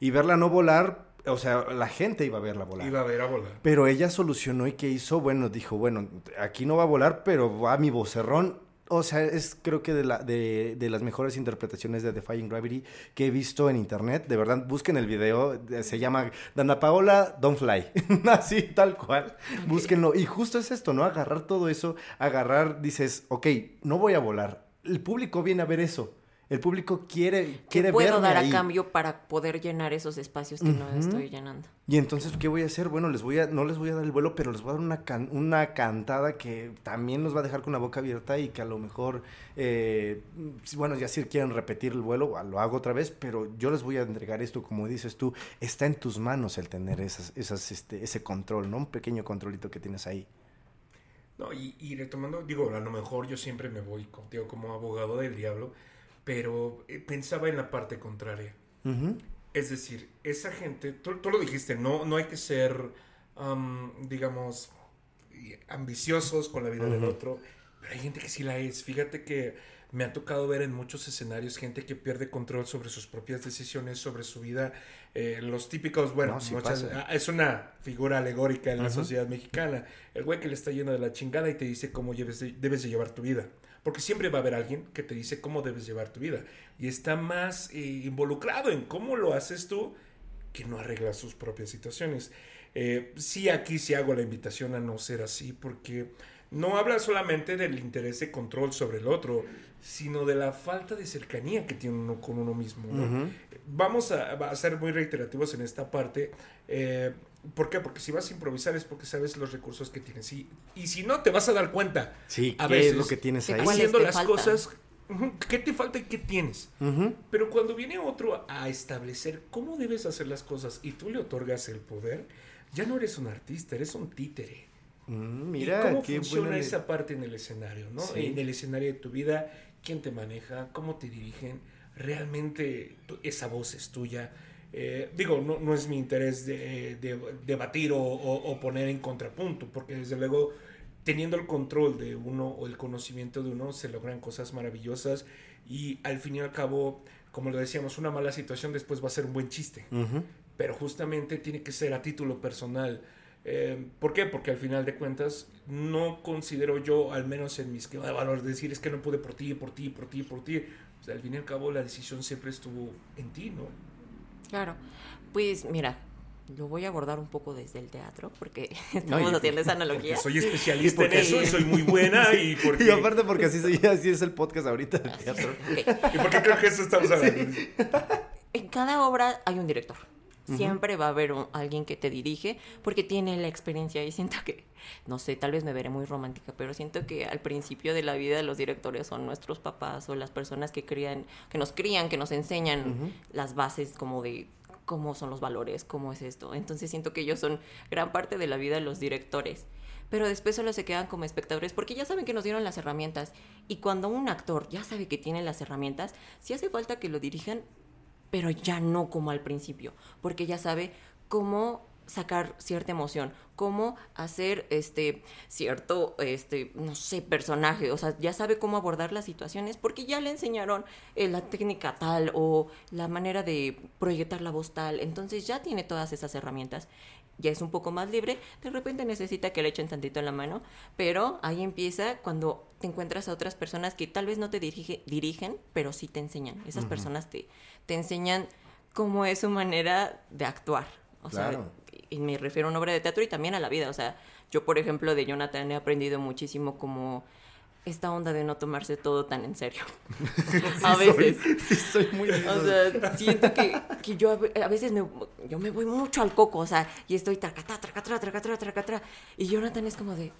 Y verla no volar, o sea, la gente iba a verla volar. Iba a ver a volar. Pero ella solucionó y qué hizo, bueno, dijo, bueno, aquí no va a volar, pero va mi vocerrón. O sea, es creo que de, la, de, de las mejores interpretaciones de Defying Gravity que he visto en internet. De verdad, busquen el video, eh, se llama Dana Paola Don't Fly. Así, tal cual. Búsquenlo. Y justo es esto, ¿no? Agarrar todo eso, agarrar, dices, ok, no voy a volar. El público viene a ver eso. El público quiere, ¿Qué quiere puedo verme dar ahí. a cambio para poder llenar esos espacios que no estoy llenando? Y entonces, ¿qué voy a hacer? Bueno, les voy a, no les voy a dar el vuelo, pero les voy a dar una, can- una cantada que también los va a dejar con la boca abierta y que a lo mejor, eh, bueno, ya si quieren repetir el vuelo, lo hago otra vez, pero yo les voy a entregar esto, como dices tú, está en tus manos el tener esas, esas, este, ese control, ¿no? Un pequeño controlito que tienes ahí. No, y, y retomando, digo, a lo mejor yo siempre me voy contigo como abogado del diablo, pero eh, pensaba en la parte contraria. Es decir, esa gente, tú, tú lo dijiste, no, no hay que ser, am, digamos, ambiciosos con la vida del otro, pero hay gente que sí la es. Fíjate que me ha tocado ver en muchos escenarios gente que pierde control sobre sus propias decisiones, sobre su vida. Eh, los típicos, bueno, No, sí muchas- pasa. ah, es una figura alegórica en la sociedad mexicana. El güey que le está lleno de la chingada y te dice cómo de, debes de llevar tu vida. Porque siempre va a haber alguien que te dice cómo debes llevar tu vida. Y está más eh, involucrado en cómo lo haces tú que no arregla sus propias situaciones. Eh, sí, aquí sí hago la invitación a no ser así, porque no habla solamente del interés de control sobre el otro, sino de la falta de cercanía que tiene uno con uno mismo. Vamos a, a ser muy reiterativos en esta parte. eh, ¿Por qué? Porque si vas a improvisar es porque sabes los recursos que tienes. Y, y si no, te vas a dar cuenta. Sí, A ¿qué veces, es lo que tienes ¿qué ahí? ¿Cuáles Haciendo las faltan? cosas, ¿qué te falta y qué tienes? Ujú. Pero cuando viene otro a establecer cómo debes hacer las cosas y tú le otorgas el poder, ya no eres un artista, eres un títere. Mm, ¿Y Mira, cómo qué funciona buena... esa parte en el escenario, no? Sí. En el escenario de tu vida, quién te maneja, cómo te dirigen, realmente esa voz es tuya. Eh, digo, no, no es mi interés de, de- debatir o, o- o poner en contrapunto, porque desde luego teniendo el control de uno o el conocimiento de uno se logran cosas maravillosas y al fin y al cabo, como lo decíamos, una mala situación después va a ser un buen chiste pero justamente tiene que ser a título personal. Eh, ¿Por qué? Porque al final de cuentas no considero yo, al menos en mi esquema de valor, decir es que no pude por ti, por ti, por ti, por ti. O sea, al fin y al cabo la decisión siempre estuvo en ti, ¿no? Claro. Pues mira, lo voy a abordar un poco desde el teatro porque No, estamos y- haciendo esa Porque analogía. soy especialista porque- en eso y soy muy buena y porque, Y aparte porque así, soy- así es el podcast ahorita del teatro. Y porque creo que eso estamos hablando. En cada obra hay un director. Siempre va a haber un- alguien que te dirige porque tiene la experiencia y siento que, no sé, tal vez me veré muy romántica, pero siento que al principio de la vida los directores son nuestros papás o las personas que crían, que nos crían, que nos enseñan las bases como de cómo son los valores, cómo es esto. Entonces siento que ellos son gran parte de la vida de los directores. Pero después solo se quedan como espectadores porque ya saben que nos dieron las herramientas. Y cuando un actor ya sabe que tiene las herramientas, sí hace falta que lo dirijan, pero ya no como al principio, porque ya sabe cómo sacar cierta emoción, cómo hacer este cierto este no sé, personaje, o sea, ya sabe cómo abordar las situaciones porque ya le enseñaron eh, la técnica tal o la manera de proyectar la voz tal, entonces ya tiene todas esas herramientas. Ya es un poco más libre, de repente necesita que le echen tantito en la mano, pero ahí empieza cuando te encuentras a otras personas que tal vez no te dirige- dirigen, pero sí te enseñan. Esas personas te, te enseñan cómo es su manera de actuar. O Claro. sea, y me refiero a una obra de teatro y también a la vida. O sea, yo, por ejemplo, de Jonathan he aprendido muchísimo como esta onda de no tomarse todo tan en serio. a veces. Sí, soy muy... O sea, siento que, que yo a ve- a veces me, yo me voy mucho al coco, o sea, y estoy tracatra, tracatra, tracatra, tracatra, y Jonathan es como de,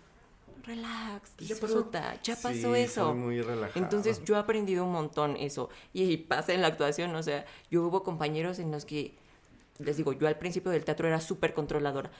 relax, Pues ya pasó. disfruta, ya pasó Sí, eso. soy muy relajado. Entonces yo he aprendido un montón eso. Y pasa en la actuación, o sea, yo hubo compañeros en los que, les digo, yo al principio del teatro era súper controladora.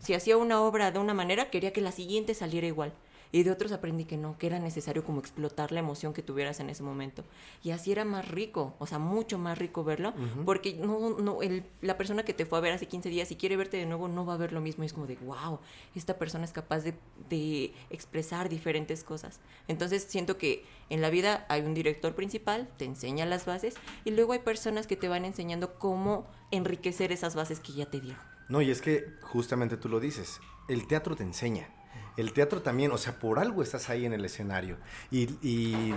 Si hacía una obra de una manera, quería que la siguiente saliera igual. Y de otros aprendí que no, que era necesario como explotar la emoción que tuvieras en ese momento. Y así era más rico, o sea, mucho más rico verlo, porque no, no, el, la persona que te fue a ver hace 15 días, si quiere verte de nuevo, no va a ver lo mismo. Y es como de, wow, esta persona es capaz de, de expresar diferentes cosas. Entonces siento que en la vida hay un director principal, te enseña las bases, y luego hay personas que te van enseñando cómo enriquecer esas bases que ya te dieron. No, y es que justamente tú lo dices, el teatro te enseña. El teatro también, o sea, por algo estás ahí en el escenario. Y,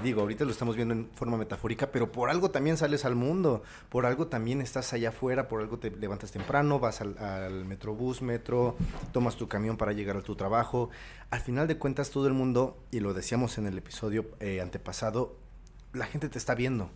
digo, ahorita lo estamos viendo en forma metafórica, pero por algo también sales al mundo, por algo también estás allá afuera, por algo te levantas temprano, vas al, al metrobús, metro, tomas tu camión para llegar a tu trabajo. Al final de cuentas, todo el mundo, y lo decíamos en el episodio eh, antepasado, la gente te está viendo.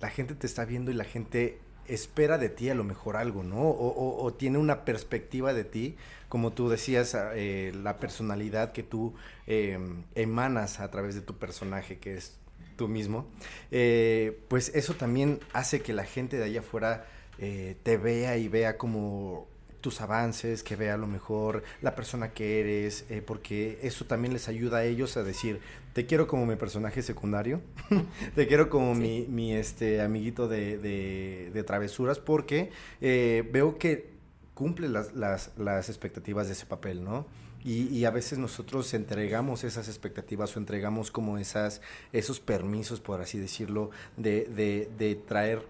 La gente te está viendo y la gente espera de ti a lo mejor algo, ¿no? O, tiene una perspectiva de ti, como tú decías, eh, la personalidad que tú eh, emanas a través de tu personaje, que es tú mismo, eh, pues eso también hace que la gente de allá afuera eh, te vea y vea como tus avances, que vea a lo mejor la persona que eres, porque eso también les ayuda a ellos a decir, te quiero como mi personaje secundario, te quiero como Sí. mi, mi, este amiguito de, de- de travesuras, porque eh, veo que cumple las, las, las expectativas de ese papel, ¿no? Y, y a veces nosotros entregamos esas expectativas o entregamos como esas, esos permisos, por así decirlo, de, de, de traer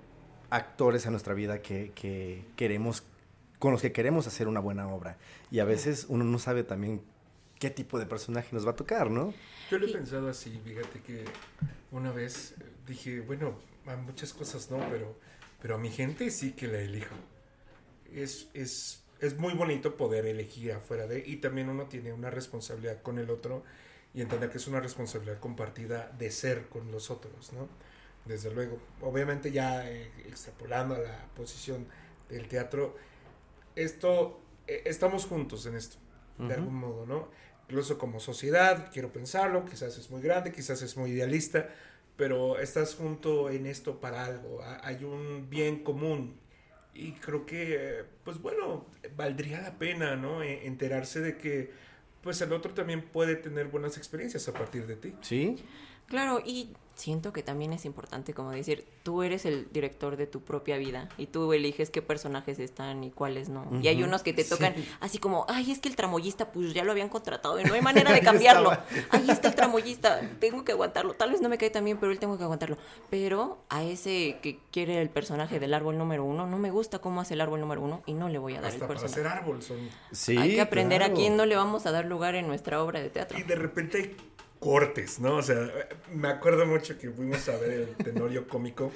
actores a nuestra vida que, que queremos, con los que queremos hacer una buena obra. Y a veces uno no sabe también qué tipo de personaje nos va a tocar, ¿no? Yo lo he Y- pensado así, fíjate que una vez dije, bueno, a muchas cosas no, pero, pero a mi gente sí que la elijo. Es, es, es muy bonito poder elegir afuera de, y también uno tiene una responsabilidad con el otro y entender que es una responsabilidad compartida de ser con los otros, ¿no? Desde luego, obviamente ya eh, extrapolando a la posición del teatro, esto, eh, estamos juntos en esto, de Ujú. algún modo, ¿no? Incluso como sociedad, quiero pensarlo, quizás es muy grande, quizás es muy idealista, pero estás junto en esto para algo, ha- hay un bien común y creo que, pues bueno, valdría la pena, ¿no? E- Enterarse de que, pues el otro también puede tener buenas experiencias a partir de ti. ¿Sí? Claro, y siento que también es importante como decir, tú eres el director de tu propia vida y tú eliges qué personajes están y cuáles no. Y hay unos que te tocan Sí. así como, ay, es que el tramoyista pues ya lo habían contratado y no hay manera de cambiarlo. Ahí está el tramoyista, tengo que aguantarlo. Tal vez no me cae tan bien, pero él tengo que aguantarlo. Pero a ese que quiere el personaje del árbol número uno, no me gusta cómo hace el árbol número uno y no le voy a dar Hasta el para personaje. hacer árbol son... Sí. hay que aprender a quién no le vamos a dar lugar en nuestra obra de teatro. Y de repente cortes, ¿no? O sea, me acuerdo mucho que fuimos a ver el Tenorio cómico.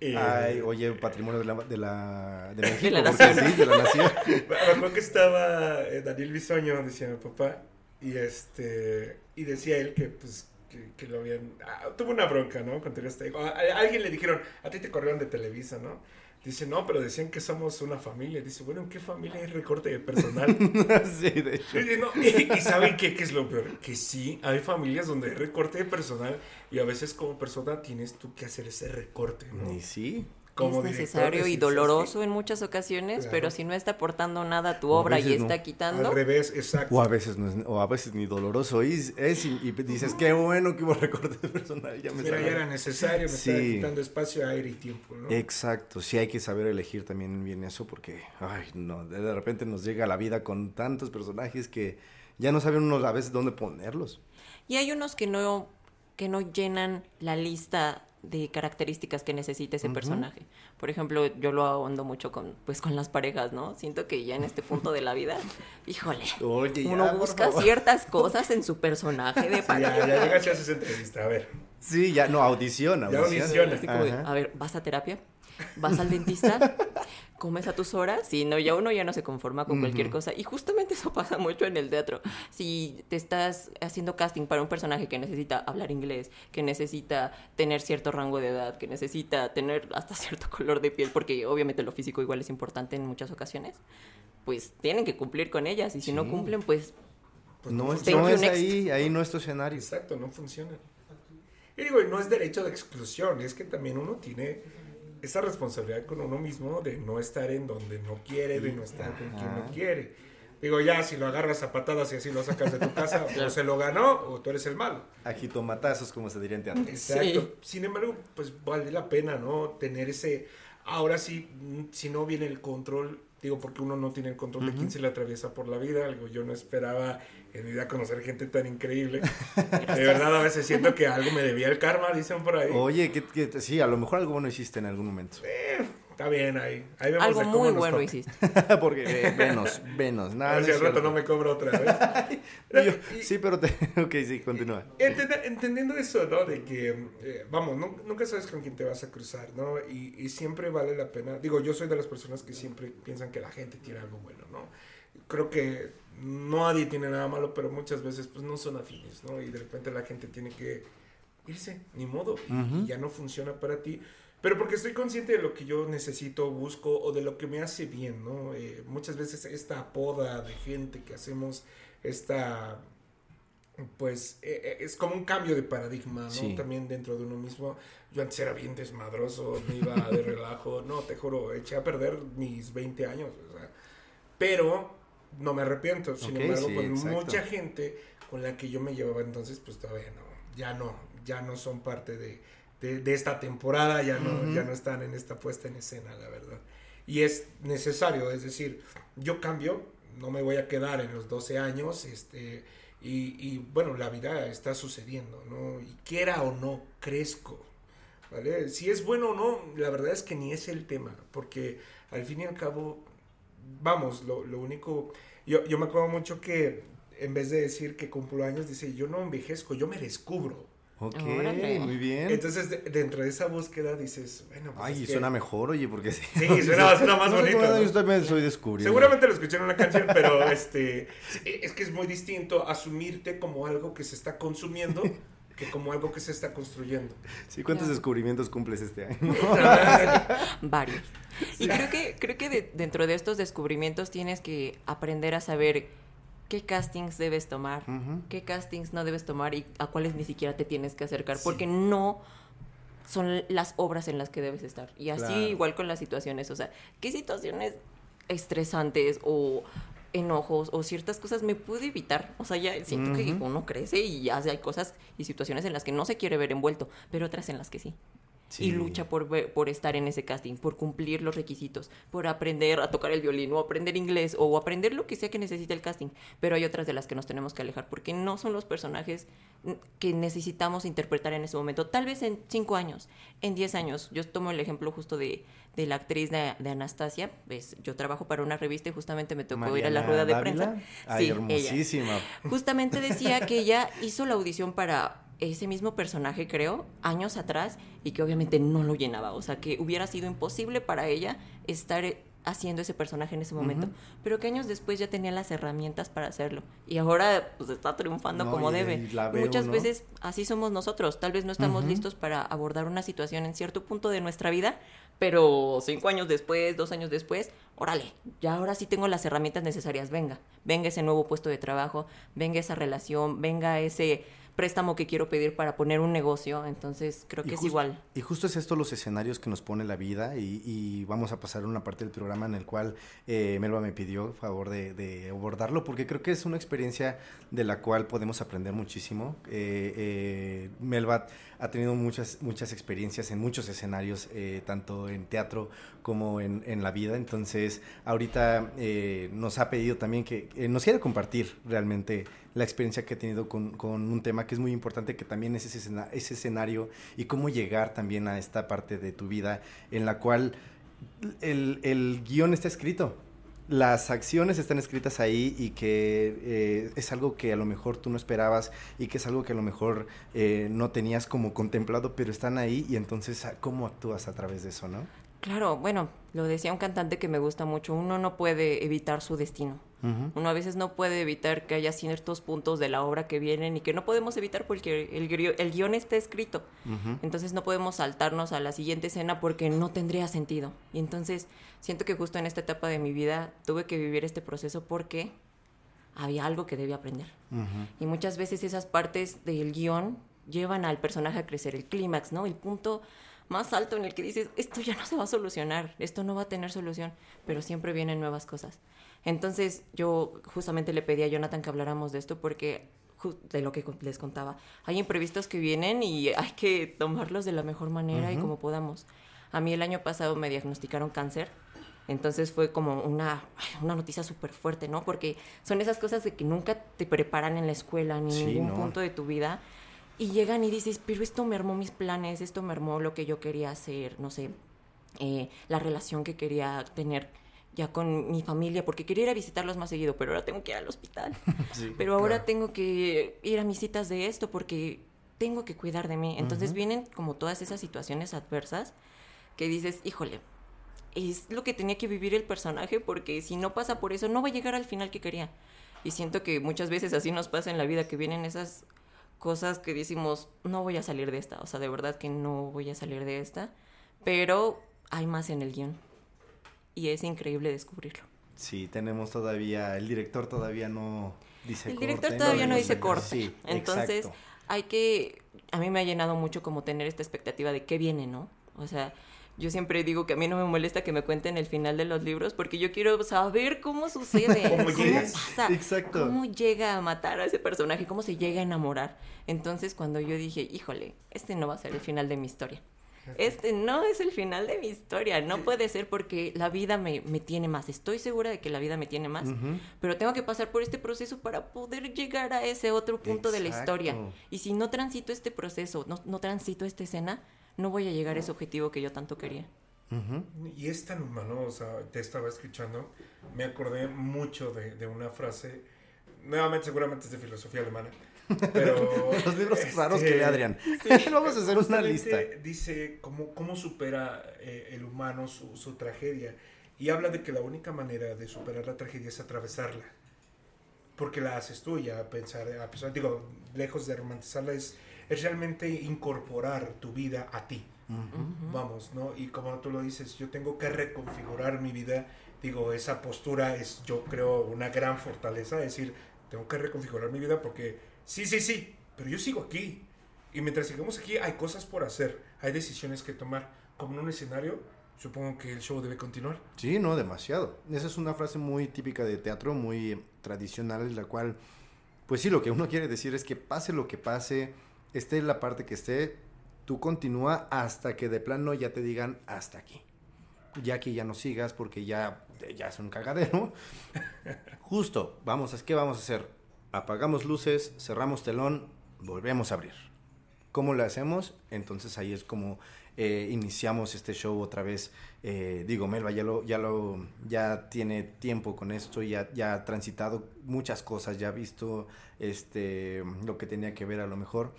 eh, Ay, oye, patrimonio de la, de la, de México, la nación. sí, de la nación. Me acuerdo que estaba eh, Daniel Bisoño, decía mi papá, y este y decía él que pues que, que lo habían ah, tuvo una bronca, ¿no? Con Tego. A, a alguien le dijeron, "A ti te corrieron de Televisa, ¿no?" Dice, "No, pero decían que somos una familia." Dice, "Bueno, ¿en qué familia hay recorte de personal?" sí, de hecho. Y, no, y- y ¿saben qué, qué es lo peor? Que sí, hay familias donde hay recorte de personal y a veces como persona tienes tú que hacer ese recorte, ¿no? Y sí. Como es director, necesario y decir, ¿sabes doloroso en muchas ocasiones, Claro. pero si no está aportando nada a tu a obra y no. está quitando, Al revés, exacto. O a veces no es, o a veces ni doloroso es, es y, y dices, qué bueno que hubo recorte personal, ya me Mira, ya salvé". era necesario, me estaba quitando espacio, aire y tiempo, ¿no? Exacto, sí hay que saber elegir también bien eso porque, ay, no, de, de repente nos llega la vida con tantos personajes que ya no saben uno a veces dónde ponerlos. y hay unos que no que no llenan la lista de características que necesita ese personaje. Por ejemplo, yo lo ahondo mucho con pues con las parejas, ¿no? Siento que ya en este punto de la vida, híjole, Oye, uno busca ciertas cosas en su personaje de Sí, pareja. ya, ya llegas y haces entrevista, a ver. Sí, ya, no, audición, Ya audiciona. Así como a ver, ¿vas a terapia? ¿Vas al dentista? ¿Comes a tus horas? Si no, ya uno ya no se conforma con cualquier Ujú. cosa. Y justamente eso pasa mucho en el teatro. Si te estás haciendo casting para un personaje que necesita hablar inglés, que necesita tener cierto rango de edad, que necesita tener hasta cierto color de piel, porque obviamente lo físico igual es importante en muchas ocasiones, pues tienen que cumplir con ellas. Y si no Sí. cumplen, pues pues no, es, no es next. ahí, ahí no es tu escenario. Exacto, no funciona. Y digo, no es derecho de exclusión, es que también uno tiene esa responsabilidad con uno mismo de no estar en donde no quiere, de no estar con quien no quiere. Digo, ya, si lo agarras a patadas y así lo sacas de tu casa, o se lo ganó o tú eres el malo. Ajitomatazos, como se diría en teatro. Exacto. Sin embargo, pues vale la pena, ¿no? Tener ese... Ahora sí, si no viene el control, digo, porque uno no tiene el control de quién se le atraviesa por la vida, algo yo no esperaba en mi vida conocer gente tan increíble. De verdad, a veces siento que algo me debía el karma, dicen por ahí. Oye, que, que- sí, a lo mejor algo bueno hiciste en algún momento. Eh, está bien ahí. Ahí vemos Algo de cómo muy nos bueno toca. hiciste. Porque eh, venos, venos. A Nada, ver no si es al rato cierto. no me cobra otra vez. Yo- sí, pero te... ok, sí, continúa. Entend- entendiendo eso, ¿no? De que, eh, vamos, nu- nunca sabes con quién te vas a cruzar, ¿no? Y, y siempre vale la pena. Digo, yo soy de las personas que siempre piensan que la gente tiene algo bueno, ¿no? Creo que nadie tiene nada malo, pero muchas veces, pues, no son afines, ¿no? Y de repente la gente tiene que irse, ni modo, y ya no funciona para ti. Pero porque estoy consciente de lo que yo necesito, busco o de lo que me hace bien, ¿no? Eh, muchas veces esta poda de gente que hacemos, esta pues eh, eh, es como un cambio de paradigma, ¿no? Sí. También dentro de uno mismo. Yo antes era bien desmadroso, me iba de relajo, no, te juro, eché a perder mis 20 años, o sea, pero no me arrepiento. Sin embargo, sí, pues exacto. mucha gente con la que yo me llevaba entonces, pues todavía no, ya no, ya no son parte de, de, de esta temporada, ya no, ya no están en esta puesta en escena, la verdad. Y es necesario, es decir, yo cambio, no me voy a quedar en los 12 años, este, y, y, bueno, la vida está sucediendo, ¿no? Y quiera o no, crezco, ¿vale? Si es bueno o no, la verdad es que ni es el tema, porque al fin y al cabo, vamos, lo, lo único, yo, yo me acuerdo mucho que en vez de decir que cumplo años, dice, yo no envejezco, yo me descubro. Ok, Órale. muy bien. Entonces, de- dentro de esa búsqueda dices, bueno, pues Ay, es y que- suena mejor, oye, porque sí. Sí, suena, suena más sé bonito. cómo, ¿no? Yo también soy descubriendo. Seguramente lo escuché en una canción, pero este es que es muy distinto asumirte como algo que se está consumiendo que como algo que se está construyendo. Sí, ¿cuántos Ya. descubrimientos cumples este año? Varios. Y creo que, creo que de- dentro de estos descubrimientos tienes que aprender a saber qué castings debes tomar, qué castings no debes tomar y a cuáles ni siquiera te tienes que acercar, Sí. porque no son las obras en las que debes estar. Y así Claro. igual con las situaciones, o sea, qué situaciones estresantes o enojos o ciertas cosas me pude evitar. O sea, ya siento que uno crece y ya hay cosas y situaciones en las que no se quiere ver envuelto, pero otras en las que sí Sí. y lucha por, por estar en ese casting, por cumplir los requisitos, por aprender a tocar el violín o aprender inglés o aprender lo que sea que necesite el casting. Pero hay otras de las que nos tenemos que alejar porque no son los personajes mm, que necesitamos interpretar en ese momento. Tal vez en cinco años, en diez años. Yo tomo el ejemplo justo de, de la actriz de, de Anastasia. Pues, yo trabajo para una revista y justamente me tocó ir a la rueda de Dávila. prensa. Ay, Sí, ella. hermosísima. Justamente decía que ella hizo la audición para ese mismo personaje, creo, años atrás, y que obviamente no lo llenaba. O sea, que hubiera sido imposible para ella estar eh, haciendo ese personaje en ese momento. Pero que años después ya tenía las herramientas para hacerlo. Y ahora, pues, está triunfando No, como y- debe. y Muchas veces así somos nosotros. Tal vez no estamos listos para abordar una situación en cierto punto de nuestra vida, pero cinco años después, dos años después, órale, ya ahora sí tengo las herramientas necesarias. Venga, venga ese nuevo puesto de trabajo, venga esa relación, venga ese préstamo que quiero pedir para poner un negocio. Entonces, creo Y que es igual. Y justo es esto los escenarios que nos pone la vida y, y vamos a pasar una parte del programa en el cual eh, Melba me pidió favor de, de abordarlo porque creo que es una experiencia de la cual podemos aprender muchísimo. Eh, eh, Melba ha tenido muchas, muchas experiencias en muchos escenarios, eh, tanto en teatro como en, en la vida. Entonces, ahorita eh, nos ha pedido también que eh, nos quiere compartir realmente la experiencia que ha tenido con, con un tema que es muy importante, que también es ese, ese escenario y cómo llegar también a esta parte de tu vida en la cual el, el guion está escrito. Las acciones están escritas ahí y que eh, es algo que a lo mejor tú no esperabas y que es algo que a lo mejor eh, no tenías como contemplado, pero están ahí y entonces cómo actúas a través de eso, ¿no? Claro, bueno, lo decía un cantante que me gusta mucho. Uno no puede evitar su destino. Uno a veces no puede evitar que haya ciertos puntos de la obra que vienen y que no podemos evitar porque el, grio- el guion está escrito. Entonces no podemos saltarnos a la siguiente escena porque no tendría sentido. Y entonces siento que justo en esta etapa de mi vida tuve que vivir este proceso porque había algo que debía aprender. Y muchas veces esas partes del guion llevan al personaje a crecer, el clímax, ¿no? El punto más alto en el que dices, esto ya no se va a solucionar, esto no va a tener solución, pero siempre vienen nuevas cosas. Entonces yo justamente le pedí a Jonathan que habláramos de esto porque de lo que les contaba, hay imprevistos que vienen y hay que tomarlos de la mejor manera y como podamos. A mí el año pasado me diagnosticaron cáncer, entonces fue como una, una noticia súper fuerte, ¿no? Porque son esas cosas de que nunca te preparan en la escuela ni en Sí, ningún no. punto de tu vida. Y llegan y dices, pero esto me armó mis planes, esto me armó lo que yo quería hacer, no sé, eh, la relación que quería tener ya con mi familia, porque quería ir a visitarlos más seguido, pero ahora tengo que ir al hospital. Sí, Pero ahora claro. tengo que ir a mis citas de esto porque tengo que cuidar de mí. Entonces Ujú. vienen como todas esas situaciones adversas que dices, híjole, es lo que tenía que vivir el personaje porque si no pasa por eso no va a llegar al final que quería. Y siento que muchas veces así nos pasa en la vida, que vienen esas cosas que decimos, no voy a salir de esta, o sea, de verdad que no voy a salir de esta, pero hay más en el guion. Y es increíble descubrirlo. Sí, tenemos todavía, el director todavía no dice El director corte, todavía no dice corte. Sí, Entonces, exacto. hay que. A mí me ha llenado mucho como tener esta expectativa de qué viene, ¿no? O sea, yo siempre digo que a mí no me molesta que me cuenten el final de los libros porque yo quiero saber cómo sucede, ¿Cómo cómo, pasa, Exacto. cómo llega a matar a ese personaje, cómo se llega a enamorar. Entonces, cuando yo dije, híjole, este no va a ser el final de mi historia. Este no es el final de mi historia, no puede ser porque la vida me, me tiene más. Estoy segura de que la vida me tiene más, Ujú. pero tengo que pasar por este proceso para poder llegar a ese otro punto de la historia. Exacto. Y si no transito este proceso, no, no transito esta escena, no voy a llegar a ese objetivo que yo tanto quería. Ujú. Y es tan humano, o sea, te estaba escuchando, me acordé mucho de, de una frase, nuevamente seguramente es de filosofía alemana, pero... Los libros este, raros que lee Adrián. Vamos a hacer una lista. Dice cómo, cómo supera eh, el humano su, su tragedia y habla de que la única manera de superar la tragedia es atravesarla. Porque la haces tuya, a pensar, a pesar, digo, lejos de romantizarla, es, es realmente incorporar tu vida a ti Ujú. vamos, ¿no? Y como tú lo dices, yo tengo que reconfigurar mi vida. Digo, esa postura es, yo creo, una gran fortaleza. Es decir, tengo que reconfigurar mi vida porque sí, sí, sí, pero yo sigo aquí. Y mientras sigamos aquí, hay cosas por hacer, hay decisiones que tomar. Como en un escenario, supongo que el show debe continuar. Sí, no, demasiado. Esa es una frase muy típica de teatro, muy tradicional, la cual, pues sí, lo que uno quiere decir es que pase lo que pase, esté la parte que esté, tú continúa hasta que de plano ya te digan hasta aquí. Ya que ya no sigas porque ya, ya es un cagadero. Justo, vamos, ¿qué vamos a hacer? Apagamos luces, cerramos telón, volvemos a abrir. ¿Cómo lo hacemos? Entonces ahí es como eh, iniciamos este show otra vez. Eh, digo, Melba ya lo, ya lo, ya tiene tiempo con esto, ya, ya ha transitado muchas cosas, ya ha visto este lo que tenía que ver a lo mejor.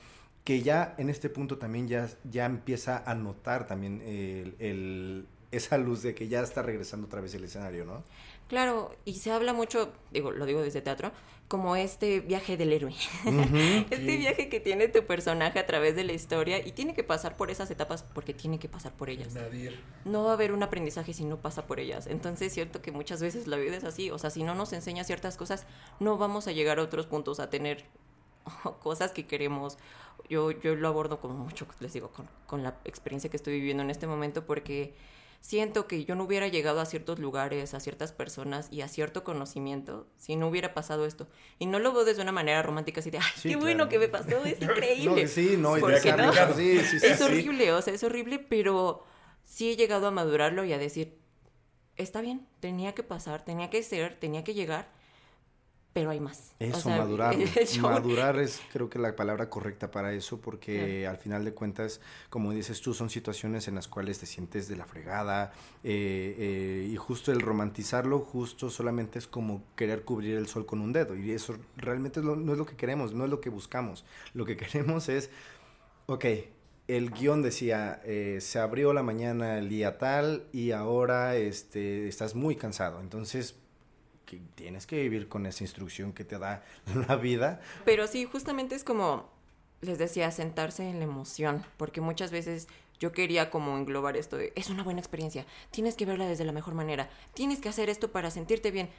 Que ya en este punto también ya, ya empieza a notar también el, el- esa luz de que ya está regresando otra vez el escenario, ¿no? Claro, y se habla mucho, digo, lo digo desde teatro, como este viaje del héroe. Este viaje que tiene tu personaje a través de la historia y tiene que pasar por esas etapas porque tiene que pasar por ellas. Nadir. No va a haber un aprendizaje si no pasa por ellas. Entonces es cierto que muchas veces la vida es así. O sea, si no nos enseña ciertas cosas, no vamos a llegar a otros puntos, a tener cosas que queremos. Yo, yo lo abordo como mucho, les digo, con, con la experiencia que estoy viviendo en este momento porque siento que yo no hubiera llegado a ciertos lugares, a ciertas personas y a cierto conocimiento si no hubiera pasado esto. Y no lo veo desde una manera romántica así de, ay, Sí, qué claro. bueno que me pasó, es increíble. No, sí, no, y ¿Por de qué acá no? arriba, sí, sí, sí, es sí. horrible, o sea, es horrible, pero sí he llegado a madurarlo y a decir, está bien, tenía que pasar, tenía que ser, tenía que llegar, pero hay más. O Eso, sea, madurar. Madurar es creo que la palabra correcta para eso, porque al final de cuentas, como dices tú, son situaciones en las cuales te sientes de la fregada eh, eh, y justo el romantizarlo, justo solamente es como querer cubrir el sol con un dedo y eso realmente no es lo que queremos, no es lo que buscamos. Lo que queremos es, ok, el guion decía, eh, se abrió la mañana el día tal y ahora este, estás muy cansado, entonces que tienes que vivir con esa instrucción que te da la vida. Pero sí, justamente es como, les decía, sentarse en la emoción, porque muchas veces yo quería como englobar esto de, es una buena experiencia, tienes que verla desde la mejor manera, tienes que hacer esto para sentirte bien.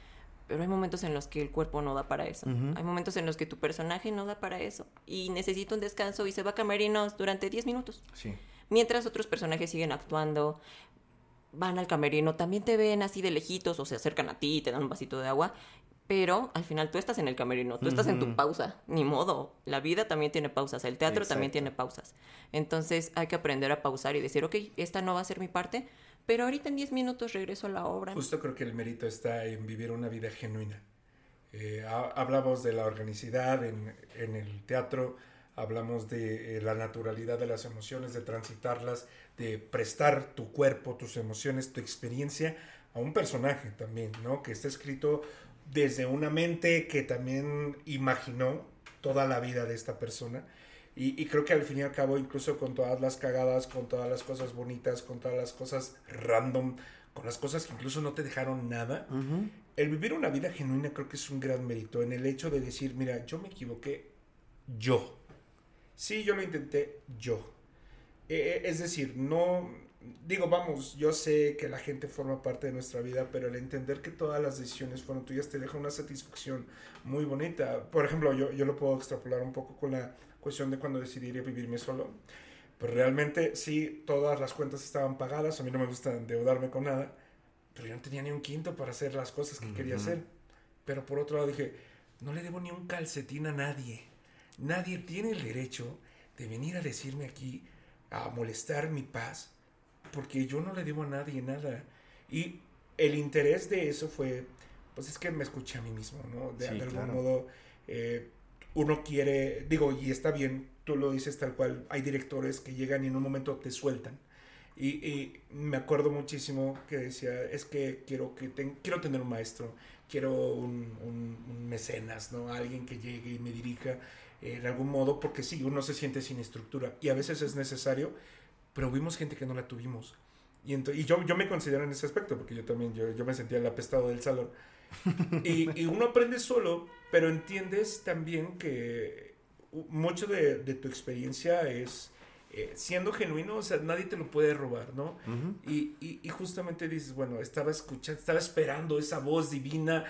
pero hay momentos en los que el cuerpo no da para eso. Hay momentos en los que tu personaje no da para eso y necesita un descanso y se va a camerinos durante 10 minutos. Sí. Mientras otros personajes siguen actuando, van al camerino, también te ven así de lejitos o se acercan a ti y te dan un vasito de agua, pero al final tú estás en el camerino, tú estás en tu pausa, ni modo. La vida también tiene pausas, el teatro también tiene pausas. Entonces hay que aprender a pausar y decir, ok, esta no va a ser mi parte, pero ahorita en 10 minutos regreso a la obra. Justo creo que el mérito está en vivir una vida genuina. Eh, hablamos de la organicidad en, en el teatro, hablamos de eh, la naturalidad de las emociones, de transitarlas, de prestar tu cuerpo, tus emociones, tu experiencia a un personaje también, ¿no? Que está escrito desde una mente que también imaginó toda la vida de esta persona. Y, y creo que al fin y al cabo, incluso con todas las cagadas, con todas las cosas bonitas, con todas las cosas random, con las cosas que incluso no te dejaron nada, el vivir una vida genuina creo que es un gran mérito en el hecho de decir, mira, yo me equivoqué, yo. Sí, yo lo intenté, yo. Eh, es decir, no, digo, vamos, yo sé que la gente forma parte de nuestra vida, pero el entender que todas las decisiones fueron tuyas te deja una satisfacción muy bonita. Por ejemplo, yo, yo lo puedo extrapolar un poco con la cuestión de cuando decidí ir a vivirme solo. Pero realmente sí, todas las cuentas estaban pagadas, a mí no me gusta endeudarme con nada, pero yo no tenía ni un quinto para hacer las cosas que quería hacer. Pero por otro lado dije, no le debo ni un calcetín a nadie. Nadie tiene el derecho de venir a decirme aquí, a molestar mi paz, porque yo no le debo a nadie nada. Y el interés de eso fue, pues es que me escuché a mí mismo, ¿no? De, Sí, de algún claro. modo, eh, uno quiere, digo, y está bien, tú lo dices tal cual, hay directores que llegan y en un momento te sueltan. Y, y me acuerdo muchísimo que decía, es que quiero, que ten- quiero tener un maestro, quiero un, un- un mecenas, ¿no? Alguien que llegue y me dirija eh, en algún modo, porque sí, uno se siente sin estructura y a veces es necesario, pero vimos gente que no la tuvimos. Y, y yo, yo me considero en ese aspecto, porque yo también, yo, yo me sentía el apestado del salón. Y, y uno aprende solo, pero entiendes también que mucho de, de tu experiencia es eh, siendo genuino, o sea, nadie te lo puede robar, ¿no? Ujú. Y, y, y justamente dices, bueno, estaba escuchando, estaba esperando esa voz divina,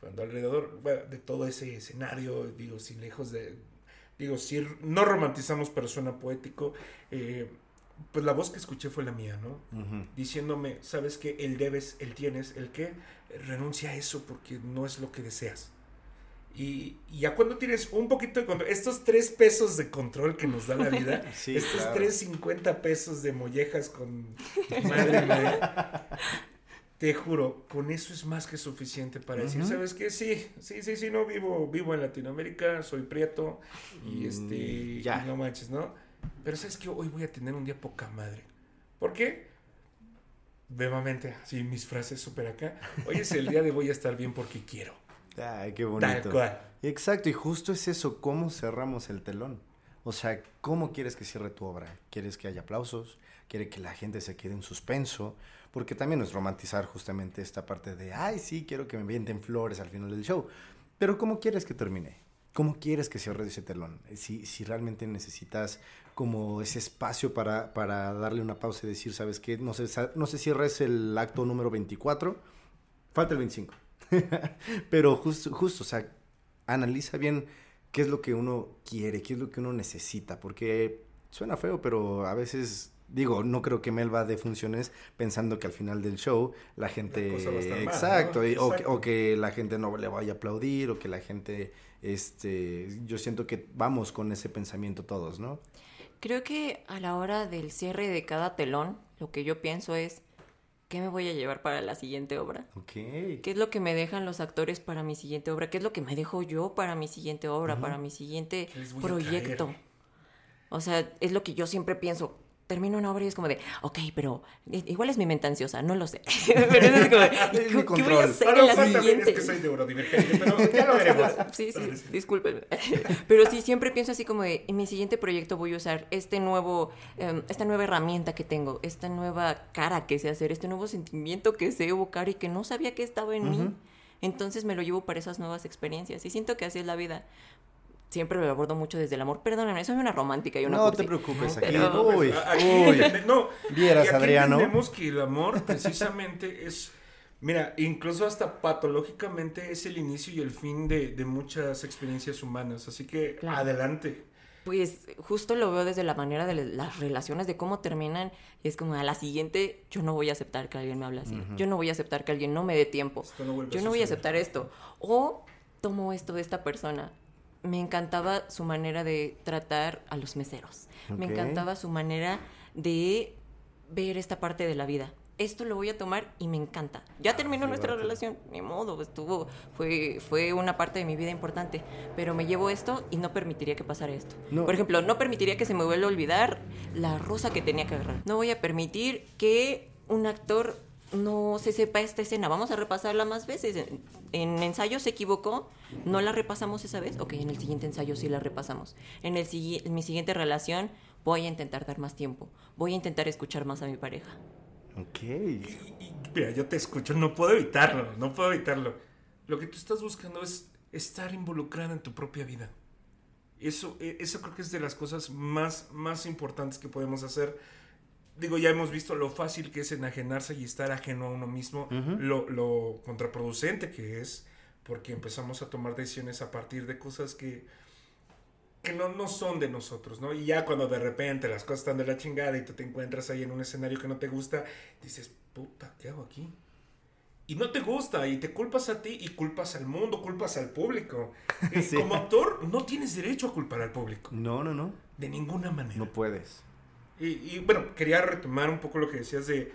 cuando alrededor bueno, de todo ese escenario, digo, sin lejos de, digo, si no romantizamos, pero suena poético, eh, pues la voz que escuché fue la mía, ¿no? Ujú. Diciéndome, sabes que el debes, el tienes, el qué, renuncia a eso porque no es lo que deseas. Y, y ya cuando tienes un poquito de control, estos tres pesos de control que nos da la vida, Sí, estos claro. tres cincuenta pesos de mollejas con madre mía, te juro, con eso es más que suficiente para decir. ¿sabes qué? Sí, sí, sí, sí, no vivo, vivo en Latinoamérica, soy prieto y Mm, este, ya. y no manches, ¿no? Pero ¿sabes qué? Hoy voy a tener un día poca madre. ¿Por qué? Bebamente, así mis frases súper acá. Hoy es el día de voy a estar bien porque quiero. Ay, qué Tal bonito. cual. Exacto, y justo es eso, cómo cerramos el telón. O sea, ¿cómo quieres que cierre tu obra? ¿Quieres que haya aplausos? ¿Quiere que la gente se quede en suspenso? Porque también es romantizar justamente esta parte de, ay, sí, quiero que me vienten flores al final del show. Pero ¿cómo quieres que termine? ¿Cómo quieres que cierre ese telón? Si, si realmente necesitas como ese espacio para, para darle una pausa y decir, ¿sabes qué? No sé, no sé si es el acto número 24, falta el 25. Pero justo, justo, o sea, analiza bien qué es lo que uno quiere, qué es lo que uno necesita, porque suena feo, pero a veces digo, no creo que Mel va de funciones pensando que al final del show la gente cosa va a estar mal, exacto, o, que, Exacto. o que la gente no le vaya a aplaudir o que la gente este yo siento que vamos con ese pensamiento todos, ¿no? Creo que a la hora del cierre de cada telón, lo que yo pienso es, ¿qué me voy a llevar para la siguiente obra? Ok. ¿Qué es lo que me dejan los actores para mi siguiente obra? ¿Qué es lo que me dejo yo para mi siguiente obra, para mi siguiente ¿Qué les voy a proyecto? O sea, es lo que yo siempre pienso. Termino una obra y es como de, ok, pero igual es mi mente ansiosa, no lo sé. pero es como, ¿qué, qué voy a hacer Ah, en la siguiente? Es que soy neurodivergente, pero ya lo veremos. Sí, sí, discúlpenme. Pero sí, siempre pienso así como de, en mi siguiente proyecto voy a usar este nuevo, em, esta nueva herramienta que tengo, esta nueva cara que sé hacer, este nuevo sentimiento que sé evocar y que no sabía que estaba en mí. Entonces me lo llevo para esas nuevas experiencias y siento que así es la vida. Siempre lo abordo mucho desde el amor. Perdóname, soy una romántica y una No cursi. te preocupes, No, aquí. pero- Uy, aquí uy. no, Vieras, aquí Adriano. entendemos que el amor precisamente es Mira, incluso hasta patológicamente es el inicio y el fin de, de muchas experiencias humanas. Así que Claro. adelante. Pues justo lo veo desde la manera de las relaciones, de cómo terminan. Y es como a la siguiente, yo no voy a aceptar que alguien me hable así. Yo no voy a aceptar que alguien no me dé tiempo. No Yo no voy a aceptar esto. O tomo esto de esta persona. Me encantaba su manera de tratar a los meseros. Me encantaba su manera de ver esta parte de la vida. Esto lo voy a tomar y me encanta. Ya terminó sí, nuestra relación, ni modo, estuvo, fue, fue una parte de mi vida importante. Pero me llevo esto y no permitiría que pasara esto. No. Por ejemplo, no permitiría que se me vuelva a olvidar la rosa que tenía que agarrar. No voy a permitir que un actor no se sepa esta escena. Vamos a repasarla más veces. En, en ensayo se equivocó, no la repasamos esa vez. Ok, en el siguiente ensayo sí la repasamos. En, el, en mi siguiente relación voy a intentar dar más tiempo. Voy a intentar escuchar más a mi pareja. Ok. Y- y, mira, yo te escucho, no puedo evitarlo, no puedo evitarlo. Lo que tú estás buscando es estar involucrada en tu propia vida. Eso, eh, eso creo que es de las cosas más, más importantes que podemos hacer. Digo, ya hemos visto lo fácil que es enajenarse y estar ajeno a uno mismo, lo, lo contraproducente que es, porque empezamos a tomar decisiones a partir de cosas que, que no, no son de nosotros, ¿no? Y ya cuando de repente las cosas están de la chingada y tú te encuentras ahí en un escenario que no te gusta, dices, puta, ¿qué hago aquí? Y no te gusta, y te culpas a ti, y culpas al mundo, culpas al público. Sí. Como actor, no tienes derecho a culpar al público, No, no, no. de ninguna manera. No puedes. Y, y, bueno, quería retomar un poco lo que decías de,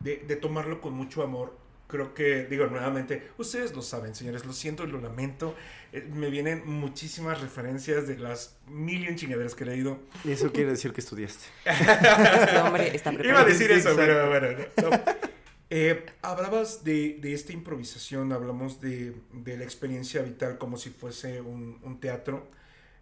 de, de tomarlo con mucho amor. Creo que, digo nuevamente, ustedes lo saben, señores, lo siento y lo lamento. Eh, me vienen muchísimas referencias de las million chingaderas que he leído. Eso quiere decir que estudiaste. Este hombre está preparado. Iba a decir eso, exacto. pero bueno. no. Eh, hablabas de, de esta improvisación, hablamos de, de la experiencia vital como si fuese un, un teatro.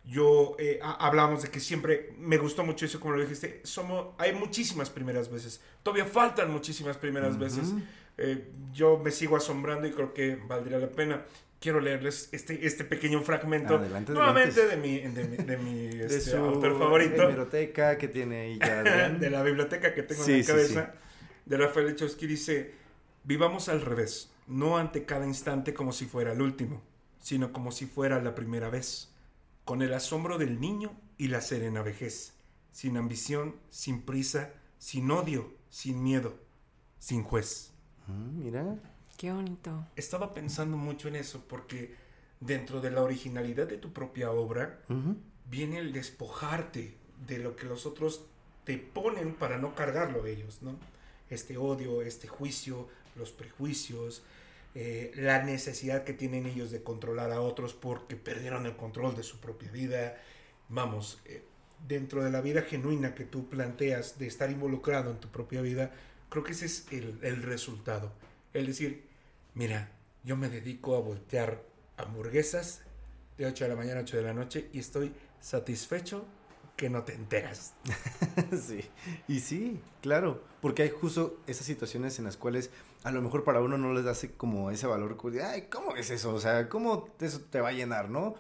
Yo eh, ha- hablamos de que siempre me gustó mucho eso, como lo dijiste. Somos, hay muchísimas primeras veces. Todavía faltan muchísimas primeras veces. Eh, yo me sigo asombrando y creo que valdría la pena. Quiero leerles este, este pequeño fragmento Adelante, nuevamente adelante. de mi, de mi, de mi, De este, su autor favorito hemeroteca que tiene ahí ya. Adrián. de la biblioteca que tengo Sí, en la sí, cabeza, de Rafael Echowski, dice, vivamos al revés, no ante cada instante como si fuera el último, sino como si fuera la primera vez, con el asombro del niño y la serena vejez, sin ambición, sin prisa, sin odio, sin miedo, sin juez. Mm, mira. Qué bonito. Estaba pensando mucho en eso porque dentro de la originalidad de tu propia obra, viene el despojarte de lo que los otros te ponen para no cargarlo ellos, ¿no? Este odio, este juicio, los prejuicios, eh, la necesidad que tienen ellos de controlar a otros porque perdieron el control de su propia vida. Vamos, eh, dentro de la vida genuina que tú planteas de estar involucrado en tu propia vida, creo que ese es el, el resultado. El decir, mira, yo me dedico a voltear hamburguesas de 8 de la mañana a 8 de la noche y estoy satisfecho que no te enteras. sí. Y sí, claro. Porque hay justo esas situaciones en las cuales a lo mejor para uno no les hace como ese valor. como de, Ay, ¿cómo es eso? O sea, ¿cómo eso te va a llenar, no?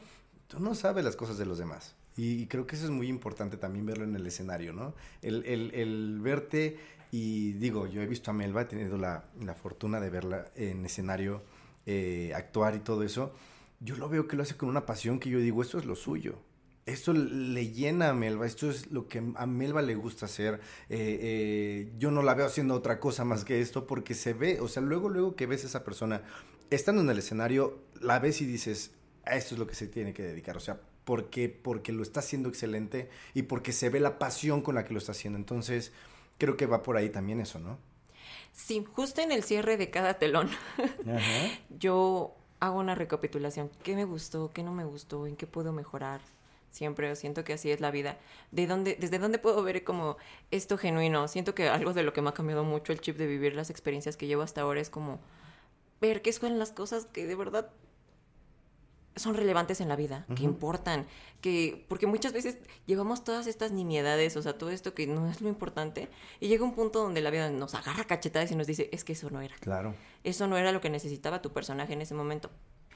Tú no sabes las cosas de los demás. Y creo que eso es muy importante también verlo en el escenario, ¿no? El, el- el verte y digo, yo he visto a Melba, he tenido la, la fortuna de verla en escenario, eh, actuar y todo eso. Yo lo veo que lo hace con una pasión que yo digo, esto es lo suyo. Esto le llena a Melba, esto es lo que a Melba le gusta hacer. Eh, eh, yo no la veo haciendo otra cosa más que esto porque se ve, o sea, luego, luego que ves a esa persona estando en el escenario, la ves y dices, a esto es lo que se tiene que dedicar. O sea, porque, porque lo está haciendo excelente y porque se ve la pasión con la que lo está haciendo. Entonces, creo que va por ahí también eso, ¿no? Sí, justo en el cierre de cada telón, Ajá. yo hago una recapitulación. ¿Qué me gustó? ¿Qué no me gustó? ¿En qué puedo mejorar? Siempre siento que así es la vida. ¿De dónde, ¿Desde dónde puedo ver como esto genuino? Siento que algo de lo que me ha cambiado mucho el chip de vivir las experiencias que llevo hasta ahora es como ver qué son las cosas que de verdad son relevantes en la vida, que importan, que porque muchas veces llevamos todas estas nimiedades, o sea, todo esto que no es lo importante, y llega un punto donde la vida nos agarra cachetadas y nos dice, es que eso no era. Claro. Eso no era lo que necesitaba tu personaje en ese momento.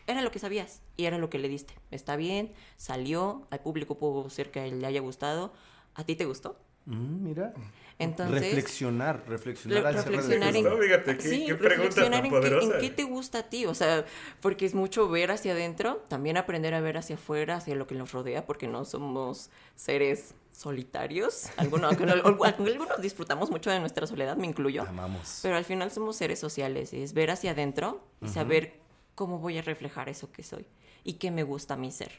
Era lo que sabías y era lo que le diste. Está bien, salió, al público pudo ser que le haya gustado. ¿A ti te gustó? Mm, mira. Entonces, reflexionar, reflexionar Re- al reflexionar en, fíjate, qué- sí, qué reflexionar en qué, en qué te gusta a ti, o sea, porque es mucho ver hacia adentro, también aprender a ver hacia afuera, hacia lo que nos rodea, porque no somos seres solitarios, algunos, algunos disfrutamos mucho de nuestra soledad, me incluyo, Amamos. pero al final somos seres sociales, y es ver hacia adentro y saber cómo voy a reflejar eso que soy y qué me gusta a mí ser.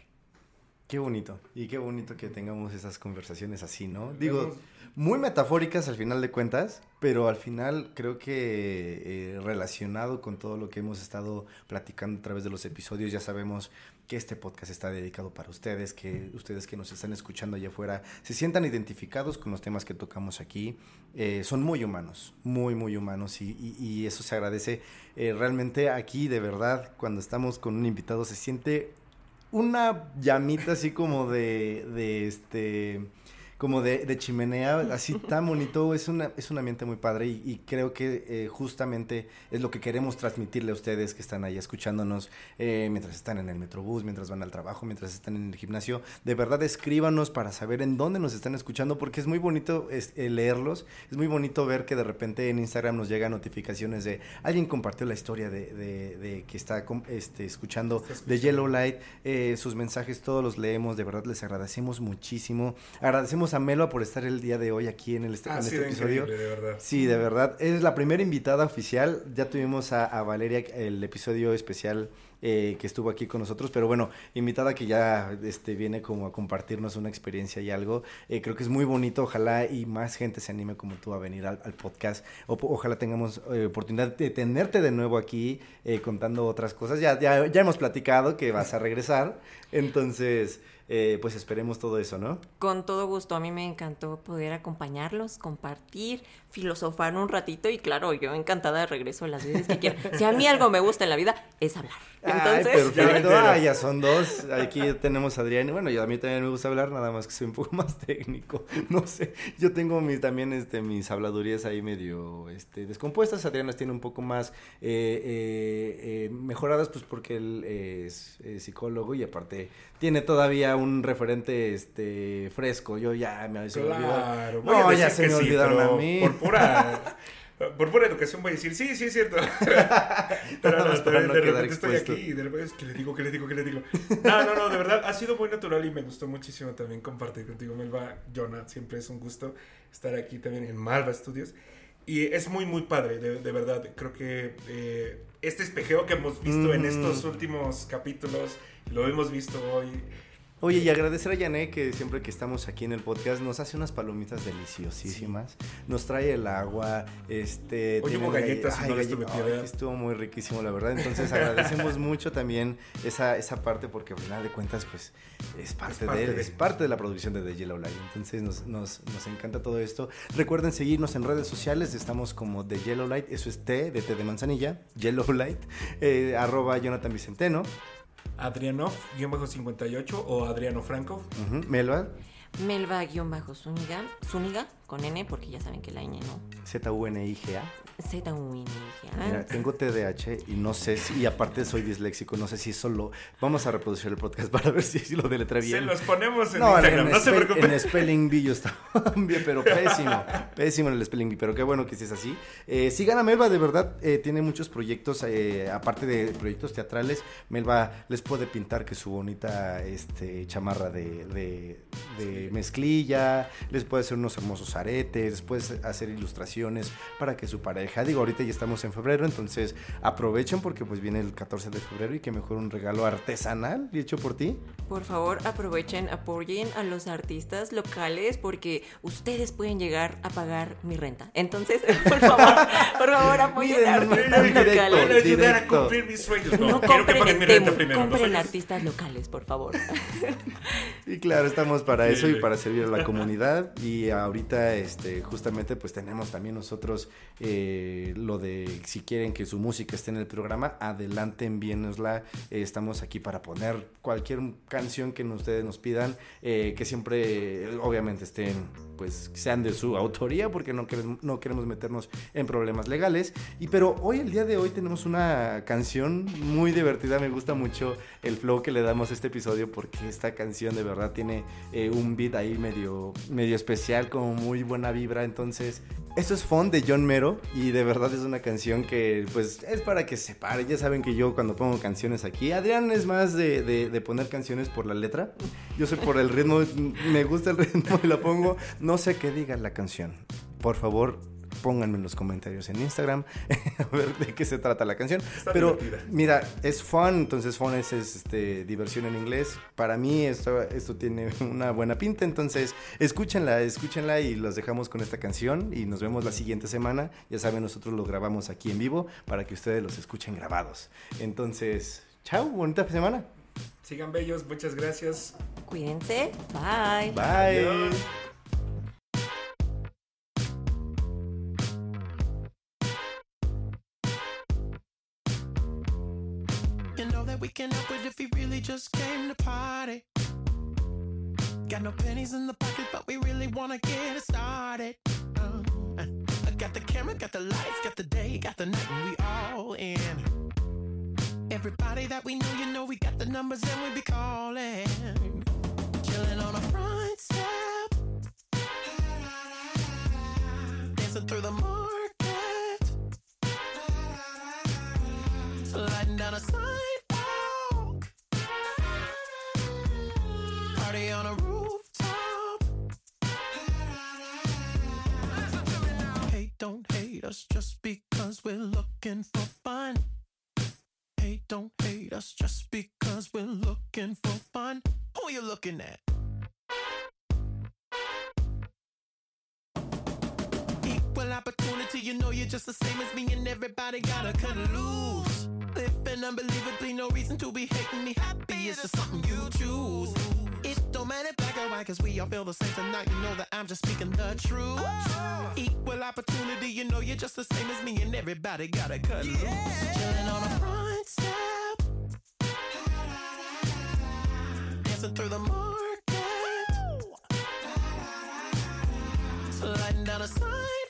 Qué bonito. Y qué bonito que tengamos esas conversaciones así, ¿no? Digo, muy metafóricas al final de cuentas, pero al final creo que eh, relacionado con todo lo que hemos estado platicando a través de los episodios, ya sabemos que este podcast está dedicado para ustedes, que ustedes que nos están escuchando allá afuera se sientan identificados con los temas que tocamos aquí. Eh, son muy humanos, muy, muy humanos y, eso se agradece. Eh, realmente aquí, de verdad, cuando estamos con un invitado, se siente una llamita así como de, de este como de, de chimenea, así tan bonito, es, una, es un ambiente muy padre y, y creo que eh, justamente es lo que queremos transmitirle a ustedes que están ahí escuchándonos eh, mientras están en el metrobús, mientras van al trabajo, mientras están en el gimnasio. De verdad escríbanos para saber en dónde nos están escuchando porque es muy bonito es- eh, leerlos, es muy bonito ver que de repente en Instagram nos llegan notificaciones de alguien compartió la historia de, de- de que está este, escuchando de Yellow Light, eh, sus mensajes todos los leemos, de verdad les agradecemos muchísimo. Agradecemos a Melo por estar el día de hoy aquí en, el, est- en este episodio. increíble, de verdad. Sí, de verdad. Es la primera invitada oficial. Ya tuvimos a, a Valeria, el episodio especial eh, que estuvo aquí con nosotros, pero bueno, invitada que ya este, viene como a compartirnos una experiencia y algo. Eh, creo que es muy bonito. Ojalá y más gente se anime como tú a venir al, al podcast. O- ojalá tengamos eh, oportunidad de tenerte de nuevo aquí contando otras cosas. Ya, ya, ya hemos platicado que vas a regresar. Entonces, eh, pues esperemos todo eso, ¿no? Con todo gusto, a mí me encantó poder acompañarlos, compartir, filosofar un ratito y claro, yo encantada de regreso las veces que quieran. Si a mí algo me gusta en la vida es hablar. Entonces, Ay, Ya perfecto. Ah, son dos. Aquí tenemos a Adrián. Y Bueno, yo a mí también me gusta hablar, nada más que soy un poco más técnico. No sé. Yo tengo mis, también este, mis habladurías ahí medio este, descompuestas. Adrián las tiene un poco más eh, eh, eh, mejoradas, pues porque él es, es psicólogo y aparte tiene todavía un referente este, fresco. Yo ya me se me olvidó. Claro, voy a No, ya decir se me sí, olvidaron a mí. Por pura, por pura educación voy a decir, sí, sí, es cierto. Pero no, más de, de no quedar repente estoy aquí y de repente que le digo, que le digo, que le digo. No, no, no, de verdad, ha sido muy natural y me gustó muchísimo también compartir contigo, Melba, Jonah. Siempre es un gusto estar aquí también en Malva Studios. Y es muy, muy padre, de, de verdad. Creo que eh, este espejeo que hemos visto en Mm. estos últimos capítulos, lo hemos visto hoy. Oye, y agradecer a Yané que siempre que estamos aquí en el podcast nos hace unas palomitas deliciosísimas. Nos trae el agua, este... Hoy hubo galletas ay, no las galle- tuve ay, piedad. que estuvo muy riquísimo, la verdad. Entonces agradecemos mucho también esa, esa parte porque al final de cuentas, pues, es parte, parte de, de- es parte de la producción de The Yellow Light. Entonces nos, nos, nos encanta todo esto. Recuerden seguirnos en redes sociales. Estamos como The Yellow Light. Eso es T de T de manzanilla. Yellow Light. eh, arroba Jonathan Vicenteno. Adrianov-58 o Adriano Franco. Ujú, Melba. Melba-Zúñiga, Zúñiga, con N, porque ya saben que la N no. Z-U-N-I-G-A. Z Mira, tengo TDAH y no sé si, y aparte soy disléxico, no sé si solo. Vamos a reproducir el podcast para ver si, si lo deletra bien. Se los ponemos en no, Instagram, en, no se spell- preocupen. en Spelling Bee yo estaba bien, pero pésimo. Pésimo en el Spelling Bee, pero qué bueno que sí es así. Eh, sigan a Melba, de verdad, eh, tiene muchos proyectos, eh, aparte de proyectos teatrales. Melba les puede pintar que su bonita este, chamarra de, de- de mezclilla, les puede hacer unos hermosos aretes, les puede hacer ilustraciones para que su pareja, digo, ahorita ya estamos en febrero, entonces aprovechen porque pues viene el 14 de febrero y que mejor un regalo artesanal hecho por ti. Por favor, aprovechen, apoyen a los artistas locales porque ustedes pueden llegar a pagar mi renta. Entonces, por favor, por favor, apoyen Miren, a no, artistas directo, locales. ayudar a directo. cumplir mis sueños. No, No quiero que compren paguen mi en renta primero. ¿no compren sabes? artistas locales, por favor. Y claro, estamos para eso y para servir a la comunidad. Y ahorita, este, justamente, pues tenemos también nosotros eh, lo de si quieren que su música esté en el programa, adelante, envíenosla. Eh, estamos aquí para poner cualquier canción que ustedes nos pidan, eh, que siempre, eh, obviamente, estén, pues, sean de su autoría, porque no queremos, no queremos meternos en problemas legales. Y pero hoy, el día de hoy, tenemos una canción muy divertida. Me gusta mucho el flow que le damos a este episodio porque esta canción de verdad tiene eh, un beat ahí medio, medio especial, como muy buena vibra. Entonces, esto es Fun de John Mero y de verdad es una canción que pues es para que se pare. Ya saben que yo cuando pongo canciones aquí, Adrián es más de, de- de poner canciones por la letra. Yo soy por el ritmo, me gusta el ritmo y la pongo. No sé qué diga la canción. Por favor, pónganme en los comentarios en Instagram a ver de qué se trata la canción. Está Pero divertida. mira, es fun, entonces fun es, es, este, diversión en inglés. Para mí esto, esto tiene una buena pinta, entonces escúchenla, escúchenla y los dejamos con esta canción y nos vemos la siguiente semana. Ya saben, nosotros lo grabamos aquí en vivo para que ustedes los escuchen grabados. Entonces, chao, bonita semana. Sigan bellos, muchas gracias. Cuídense. Bye. Bye. Adiós. Can help it if we really just came to party. Got no pennies in the pocket, but we really wanna get it started. Uh, I got the camera, got the lights, got the day, got the night, and we all in. Everybody that we know, you know, we got the numbers and we be calling. Chilling on a front step. Dancing through the market. Sliding down a sidewalk. Don't hate us just because we're looking for fun. Hey, don't hate us just because we're looking for fun. Who are you looking at? Equal opportunity, you know you're just the same as me, and everybody gotta cut loose. Living unbelievably, no reason to be hating me. Happy is just something you choose. It don't black or white, cause we all feel the same tonight. You know that I'm just speaking the truth. Equal opportunity, you know you're just the same as me, and everybody gotta cut loose. Chilling on a front step. Dancing through the market. Sliding down a sidewalk.